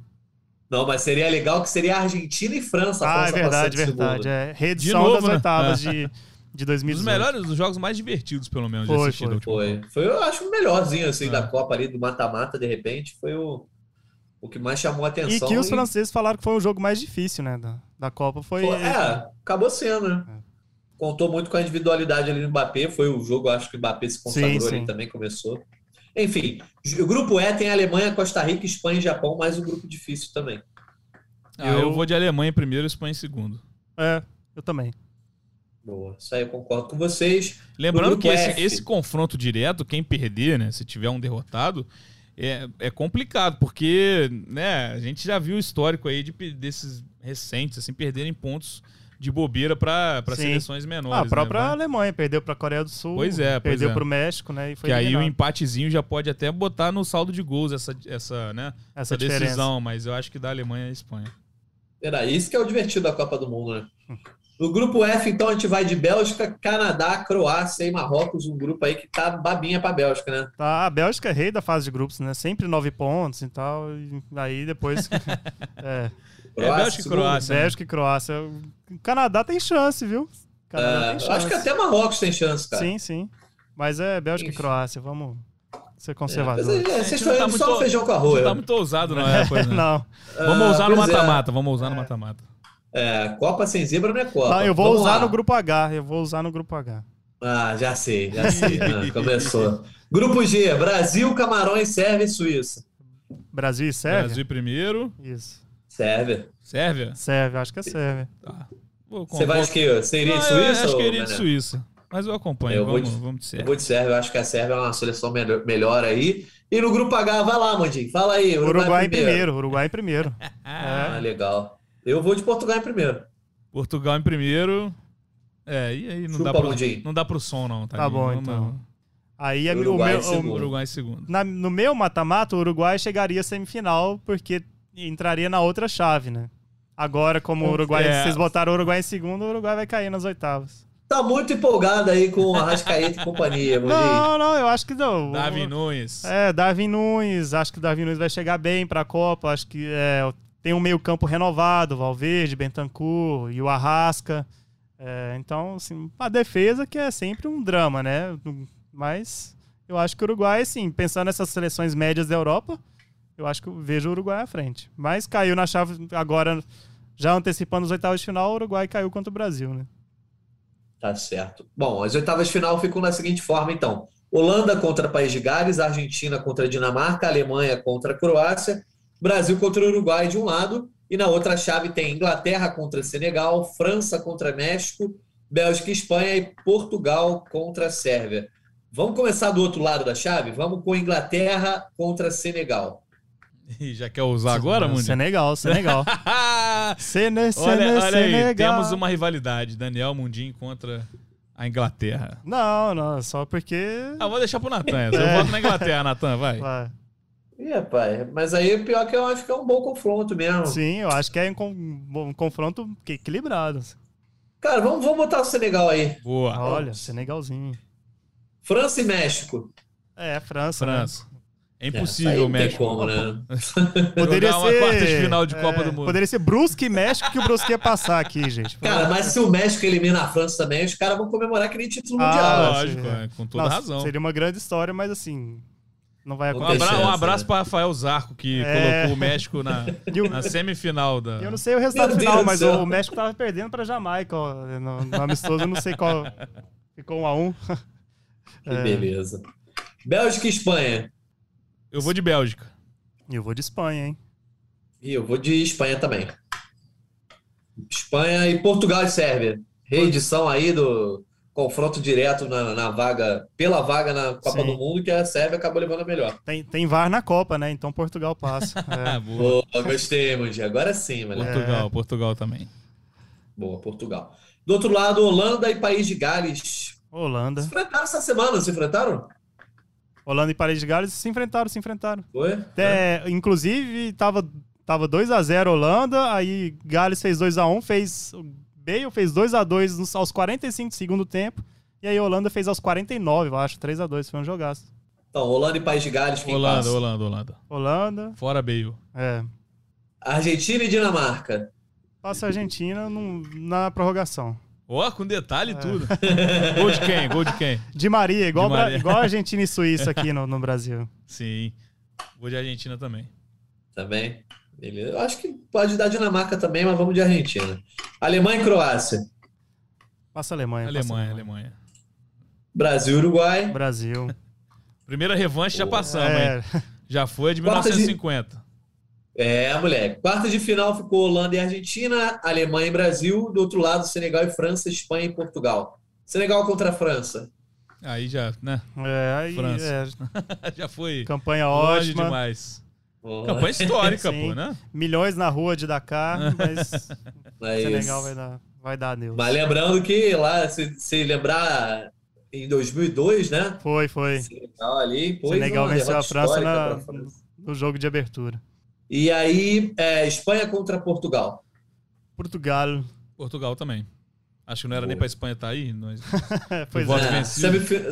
Não, mas seria legal que seria Argentina e França.
Ah, é
França
verdade,
passando em
verdade.
segundo.
É reedição
novo,
das
né?
oitavas
É.
de, de
Um
2018.
dos melhores, dos jogos mais divertidos, pelo menos, de
Foi,
assistir
foi,
Foi. Foi, eu acho, o melhorzinho assim,
É.
da Copa ali, do mata-mata, de repente, foi o, o que mais chamou a
E
atenção.
que os franceses falaram que foi o jogo mais difícil, né? Da, da Copa. Foi.
Foi- é, acabou sendo, né?
É.
Contou muito com a individualidade ali no Mbappé. Foi o jogo, acho que o Mbappé se consagrou
Sim,
ali
sim.
também, começou. Enfim, o grupo E tem Alemanha, Costa Rica, Espanha e Japão, mais um grupo difícil também.
Ah, eu...
Eu-
vou de Alemanha em primeiro e Espanha em segundo.
É, eu também.
Boa, isso aí eu concordo com vocês.
Lembrando que esse, esse confronto direto, quem perder, né, se tiver um derrotado, é, é complicado, porque né, a gente já viu o histórico aí de, desses recentes, assim, perderem pontos de bobeira para seleções menores.
Ah, a própria
né?
Alemanha perdeu pra Coreia do Sul.
Pois é, pois
Perdeu
é.
pro México, né? E foi
Que aí o
eliminado.
empatezinho já pode até botar no saldo de gols essa, essa, né,
essa
essa
diferença.
decisão, mas eu acho que da Alemanha e Espanha.
Era isso que é o divertido da Copa do Mundo, né? No grupo F, então, a gente vai de Bélgica, Canadá, Croácia e Marrocos, um grupo aí que tá babinha pra Bélgica, né?
Tá, a Bélgica é rei da fase de grupos, né? Sempre nove pontos e tal. E aí depois. é,
É, Bélgica e. Croácia. né?
Bélgica e Croácia. O Canadá tem chance, viu?
É,
tem chance.
acho que até Marrocos tem chance, cara.
Sim, sim. Mas é Bélgica e
Enfim.
Croácia, vamos ser
É,
conservador.
é,
A
vocês estão
não tá
indo só
muito-
no feijão com
Não
arroz.
tá muito ousado, não é? Né?
Não.
Vamos
Ah,
usar no
é.
mata-mata, vamos usar no mata-mata.
É, Copa sem zebra não é Copa.
Não, eu vou
Vamos
usar
lá.
no grupo H. Eu vou usar no grupo H.
Ah, já sei, já sei. Ah, começou. Grupo G, Brasil, Camarões, Sérvia e Suíça.
Brasil e Sérvia?
Brasil primeiro.
Isso.
Sérvia.
Sérvia?
Sérvia, acho que é Sérvia.
Tá. Vou
Você vai de que? Você iria de
Não,
Suíça?
eu acho
ou,
que eu iria de? Suíça. Mas eu acompanho.
Eu vou
vamos,
de-
vamos de
Eu
Sérvia.
vou de Sérvia, eu acho que a Sérvia é uma seleção melhor, melhor aí. E no grupo H, vai lá, Mandinho. Fala aí. Uruguai,
Uruguai em primeiro. Uruguai em primeiro.
Ah,
É.
legal. Eu vou de Portugal em primeiro.
Portugal em primeiro. É, e aí não
Chupa,
dá, pro,
Mundinho.
não dá pro som, não.
Tá
tadinho.
bom,
Vamos-
então. Aí é
Uruguai
o
em
meu,
segundo.
o-
Uruguai em segundo.
na- no meu mata-mata, o Uruguai chegaria à semifinal, porque entraria na outra chave, né? Agora, como o Uruguai,
É.
vocês botaram o Uruguai em segundo, o Uruguai vai cair nas oitavas.
Tá muito empolgado aí com a Rascaeta e companhia.
Não, não, eu acho que não.
Davi
O-
Nunes.
É, Darwin Nunes, acho que o Darwin Nunes vai chegar bem pra Copa, acho que é, tem um meio campo renovado, Valverde, Bentancur e o Arrasca. É, então, assim, a defesa que é sempre um drama, né? Mas eu acho que o Uruguai, assim, pensando nessas seleções médias da Europa, eu acho que eu vejo o Uruguai à frente. Mas caiu na chave agora, já antecipando os oitavos de final, o Uruguai caiu contra o Brasil, né?
Tá certo. Bom, as oitavas de final ficam da seguinte forma, então. Holanda contra País de Gales, Argentina contra Dinamarca, Alemanha contra Croácia, Brasil contra Uruguai de um lado, e na outra chave tem Inglaterra contra Senegal, França contra México, Bélgica e Espanha e Portugal contra a Sérvia. Vamos começar do outro lado da chave? Vamos com Inglaterra contra Senegal.
Ih, Já quer usar agora, Mundi?
Senegal, Senegal. Sene,
olha,
Sene,
olha aí,
Senegal.
temos uma rivalidade. Daniel Mundinho contra a Inglaterra.
Não, não, só porque.
Ah, vou deixar pro Natan. Eu
É.
voto na Inglaterra, Natan, vai.
Vai.
Ih, rapaz, mas aí pior que eu acho que é um bom confronto mesmo.
Sim, eu acho que é um, con- um confronto equilibrado.
Cara, vamos, vamos botar o Senegal aí.
Boa.
Olha, Senegalzinho.
França e México.
É, França. né?
É impossível
não
o
tem
México.
como, né?
Poderia
uma
ser.
quarta de final de
é,
Copa do Mundo.
Poderia ser Brusque e México que o Brusque ia passar aqui, gente.
Cara, mas se o México elimina a França também, os caras vão comemorar que nem título
Ah,
mundial.
Lógico,
sim, é.
é, com toda
Nossa,
razão.
Seria uma grande história, mas assim. Não vai
Um,
acontecer.
abra- um abraço
né?
para Rafael Zarco, que
É.
colocou o México na,
o-
na semifinal da.
Eu não sei o resultado
Meu
final, mas
céu.
o México tava perdendo pra Jamaica, ó, no, no amistoso, eu não sei qual. Ficou um a um.
Que beleza. Bélgica e Espanha.
Eu vou de Bélgica.
E eu vou de Espanha, hein?
E eu vou de Espanha também. Espanha e Portugal e Sérvia. Reedição aí do confronto direto na, na vaga, pela vaga na Copa
Sim.
do Mundo, que a Sérvia acabou levando a melhor.
Tem, tem VAR na Copa, né? Então Portugal passa. É.
boa.
Boa, gostei, Mundi. Agora sim, moleque.
Portugal, Portugal também.
Boa, Portugal. Do outro lado, Holanda e País de Gales.
Holanda.
Se enfrentaram essa semana, se enfrentaram?
Holanda e País de Gales se enfrentaram, se enfrentaram.
Foi?
Até, inclusive, tava, tava 2x0 Holanda, aí Gales fez 2x1, fez. o Bale fez 2x2 nos- aos 45 do segundo tempo. E aí Holanda fez aos 49, eu acho, 3x2. Foi um jogaço.
Então, Holanda e País de Gales, quem
Holanda,
passa?
Holanda, Holanda.
Holanda,
Fora Bale.
é.
Argentina e Dinamarca.
Passa a Argentina num- na prorrogação.
Ó, com detalhe e tudo. Gol de quem? Gol de quem?
De Maria, igual, Bra-
Maria.
igual Argentina e Suíça aqui no, no Brasil.
Sim. Vou de Argentina também.
Também. Beleza. Eu acho que pode dar Dinamarca também, mas vamos de Argentina. Alemanha e Croácia.
Passa a Alemanha. passa a
Alemanha, Alemanha.
Brasil e Uruguai.
Brasil.
Primeira revanche já passamos, hein?
É,
Já foi de
Quarta de-
1950.
É, moleque. Quarta de final ficou Holanda e Argentina, Alemanha e Brasil. Do outro lado, Senegal e França, Espanha e Portugal. Senegal contra a França.
Aí já, né?
é, aí,
França.
é,
já foi
campanha
longe
ótima.
demais.
Ó,
Campanha histórica,
Sim.
pô, né?
Milhões na rua de Dakar, mas
é
Senegal vai dar, vai dar Deus.
Mas lembrando que lá, se, se lembrar, em 2002, né?
Foi, foi.
Senegal ali, pôs
Senegal venceu a França na-
França.
No jogo de abertura.
E aí, é, Espanha contra Portugal.
Portugal.
Portugal também. Acho que não era nem
Boa.
pra Espanha estar aí. Nós...
pois é.
É, semifi-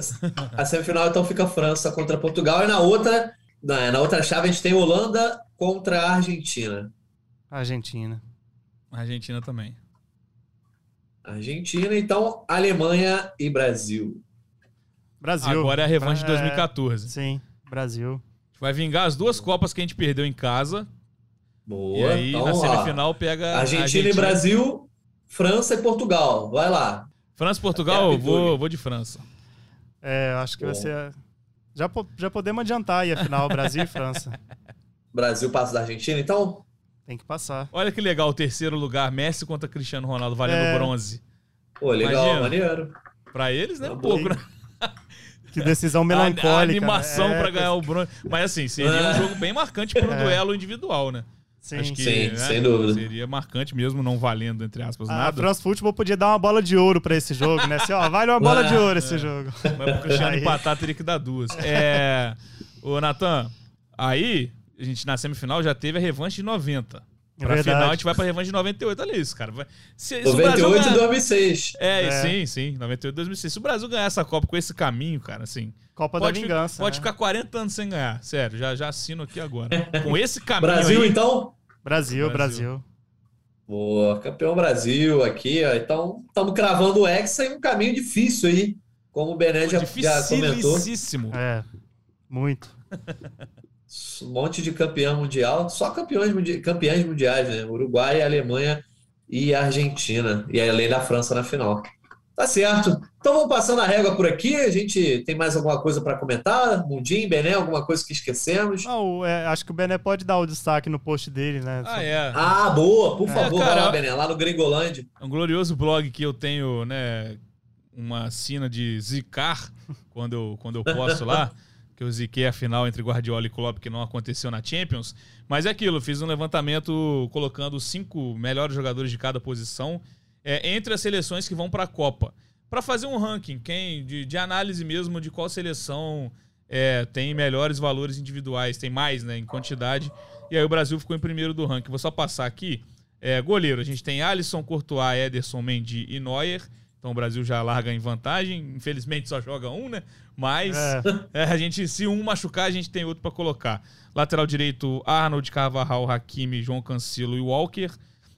a semifinal então fica França contra Portugal e na outra, na, na outra chave a gente tem Holanda contra a Argentina.
Argentina.
Argentina também.
Argentina, então Alemanha e Brasil.
Brasil.
Agora é a revanche de
É,
2014.
Sim, Brasil.
Vai vingar as duas Copas que a gente perdeu em casa.
Boa.
e aí,
então,
na
ó,
semifinal, pega
Argentina, e Brasil, França e Portugal. Vai lá.
França e Portugal, eu vou, vou de França.
É, acho que vai
Bom.
ser. Já, já podemos adiantar aí a final, Brasil e França.
Brasil passa da Argentina, então?
Tem que passar.
Olha que legal, o terceiro lugar, Messi contra Cristiano Ronaldo, valendo
É.
bronze.
Pô, legal,
Imagina.
maneiro.
Pra eles, né?
Tá
Um
bom.
pouco, né?
Que decisão
A,
melancólica.
a
né?
animação
É,
pra ganhar o bronze. Mas assim, seria um
É.
jogo bem marcante pro
É.
duelo individual, né?
Sim.
Acho que
Sim,
né,
sem dúvida.
seria marcante mesmo, não valendo, entre aspas,
A
nada.
France Football podia dar uma bola de ouro pra esse jogo, né? Assim, ó, vale uma bola de ouro esse jogo.
Mas pro Cristiano empatar teria que dar duas. É. Ô, Natan, aí a gente na semifinal já teve a revanche de 90.
É
Pra
verdade.
final a gente vai pra revanche de 98. Olha isso, cara. Se, se o Brasil
98 e
ganhar-
2006.
É,
É.
sim, sim. 98 2006. Se o Brasil ganhar essa Copa com esse caminho, cara, assim.
Copa
Pode,
da Vingança.
pode
né?
ficar 40 anos sem ganhar. Sério, já, já assino aqui agora. Com esse caminho
Brasil,
aí.
então?
Brasil,
Brasil.
Brasil.
Boa, campeão Brasil aqui, ó. Então, estamos cravando o Hexa em um caminho difícil aí, como o Bené já, já comentou.
Dificílimo.
É, muito.
Um monte de campeão mundial, só campeões, campeões mundiais, né? Uruguai, Alemanha e Argentina. E além da França na final. Tá certo. Então vamos passando a régua por aqui. A gente tem mais alguma coisa para comentar? Mundinho, Bené, alguma coisa que esquecemos?
Ah, o- é, acho que o Bené pode dar o destaque no post dele, né?
Ah, é.
Ah, boa, por
É,
favor,
cara,
vai lá, Bené, lá no Gringolândia.
É um glorioso blog que eu tenho, né? Uma sina de zicar quando eu, quando eu posto lá. Que eu ziquei a final entre Guardiola e Klopp, que não aconteceu na Champions. Mas é aquilo, fiz um levantamento colocando cinco melhores jogadores de cada posição é, entre as seleções que vão para a Copa. Para fazer um ranking quem de, de análise mesmo de qual seleção é, tem melhores valores individuais, tem mais né, em quantidade. E aí o Brasil ficou em primeiro do ranking. Vou só passar aqui. É, goleiro, a gente tem Alisson, Courtois, Ederson, Mendy e Neuer. Então o Brasil já larga em vantagem. Infelizmente só joga um, né? Mas
É.
é, a gente, se um machucar, a gente tem outro para colocar. Lateral direito, Arnold, Carvajal, Hakimi, João Cancelo e Walker.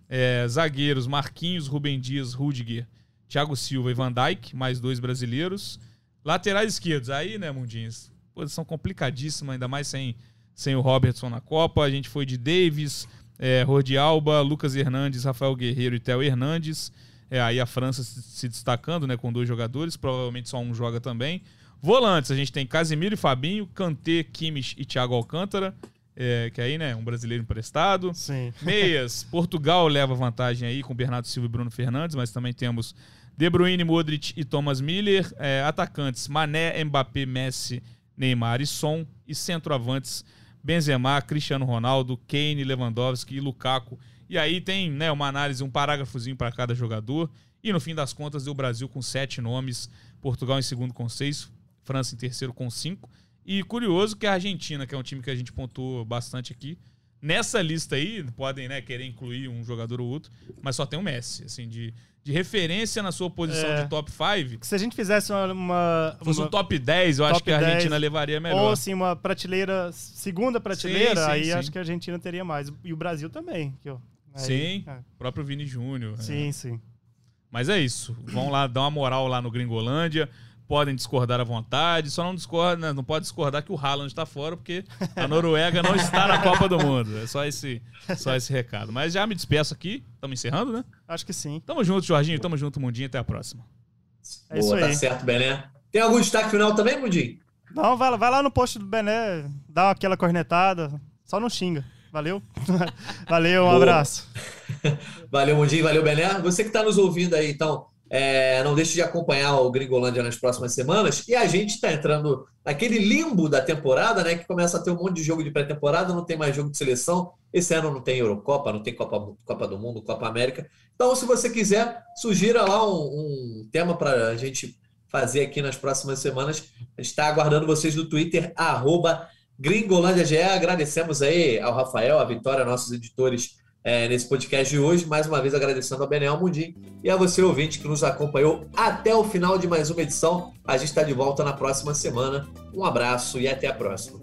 É, zagueiros, Marquinhos, Rubem Dias, Rudiger, Thiago Silva e Van Dijk, mais dois brasileiros. Laterais esquerdos, aí, né, Mundinhos? posição complicadíssima, ainda mais sem, sem o Robertson na Copa. A gente foi de Davis, é, Rodi Alba, Lucas Hernandes, Rafael Guerreiro e Theo Hernandes. É, aí a França se destacando né, com dois jogadores, provavelmente só um joga também. Volantes, a gente tem Casimiro e Fabinho, Kanté, Kimmich e Thiago Alcântara. É, que aí, né, um brasileiro emprestado.
Sim.
Meias, Portugal leva vantagem aí com Bernardo Silva e Bruno Fernandes, mas também temos De Bruyne, Modric e Thomas Miller. É, atacantes, Mané, Mbappé, Messi, Neymar e Son. E centroavantes, Benzema, Cristiano Ronaldo, Kane, Lewandowski e Lukaku. E aí tem né, uma análise, um parágrafozinho para cada jogador. E no fim das contas, deu o Brasil com sete nomes, Portugal em segundo com seis, França em terceiro com cinco. E curioso que a Argentina, que é um time que a gente pontuou bastante aqui, nessa lista aí, podem né, querer incluir um jogador ou outro, mas só tem o Messi, assim, de, de referência na sua posição é. de top 5.
Se a gente fizesse uma. uma
fosse um top 10, eu acho que a Argentina 10, levaria melhor.
Ou assim, uma prateleira, segunda prateleira, sim, sim, aí sim. acho que a Argentina teria mais. E o Brasil também. Que eu,
aí, sim, é. próprio Vini Júnior.
Sim, é. sim.
Mas é isso. Vão lá dar uma moral lá no Gringolândia podem discordar à vontade, só não discorda, né, não pode discordar que o Haaland está fora, porque a Noruega não está na Copa do Mundo. É só esse, só esse recado. Mas já me despeço aqui. Estamos encerrando, né?
Acho que sim.
Tamo junto, Jorginho. Tamo junto, Mundinho. Até a próxima.
É Boa, isso aí. tá certo, Bené. Tem algum destaque final também, Mundinho?
Não, vai, vai lá no post do Bené, dá aquela cornetada. Só não xinga. Valeu. valeu, um Boa. abraço.
valeu, Mundinho. Valeu, Bené. Você que está nos ouvindo aí, então é, não deixe de acompanhar o Gringolândia nas próximas semanas. E a gente está entrando naquele limbo da temporada, né? Que começa a ter um monte de jogo de pré-temporada, não tem mais jogo de seleção. Esse ano não tem Eurocopa, não tem Copa, Copa do Mundo, Copa América. Então, se você quiser, sugira lá um, um tema para a gente fazer aqui nas próximas semanas. A gente está aguardando vocês no Twitter, arroba GringolândiaGE. Agradecemos aí ao Rafael, à Vitória, nossos editores é, nesse podcast de hoje. Mais uma vez agradecendo ao Benel Mundim e a você, ouvinte, que nos acompanhou até o final de mais uma edição. A gente está de volta na próxima semana. Um abraço e até a próxima.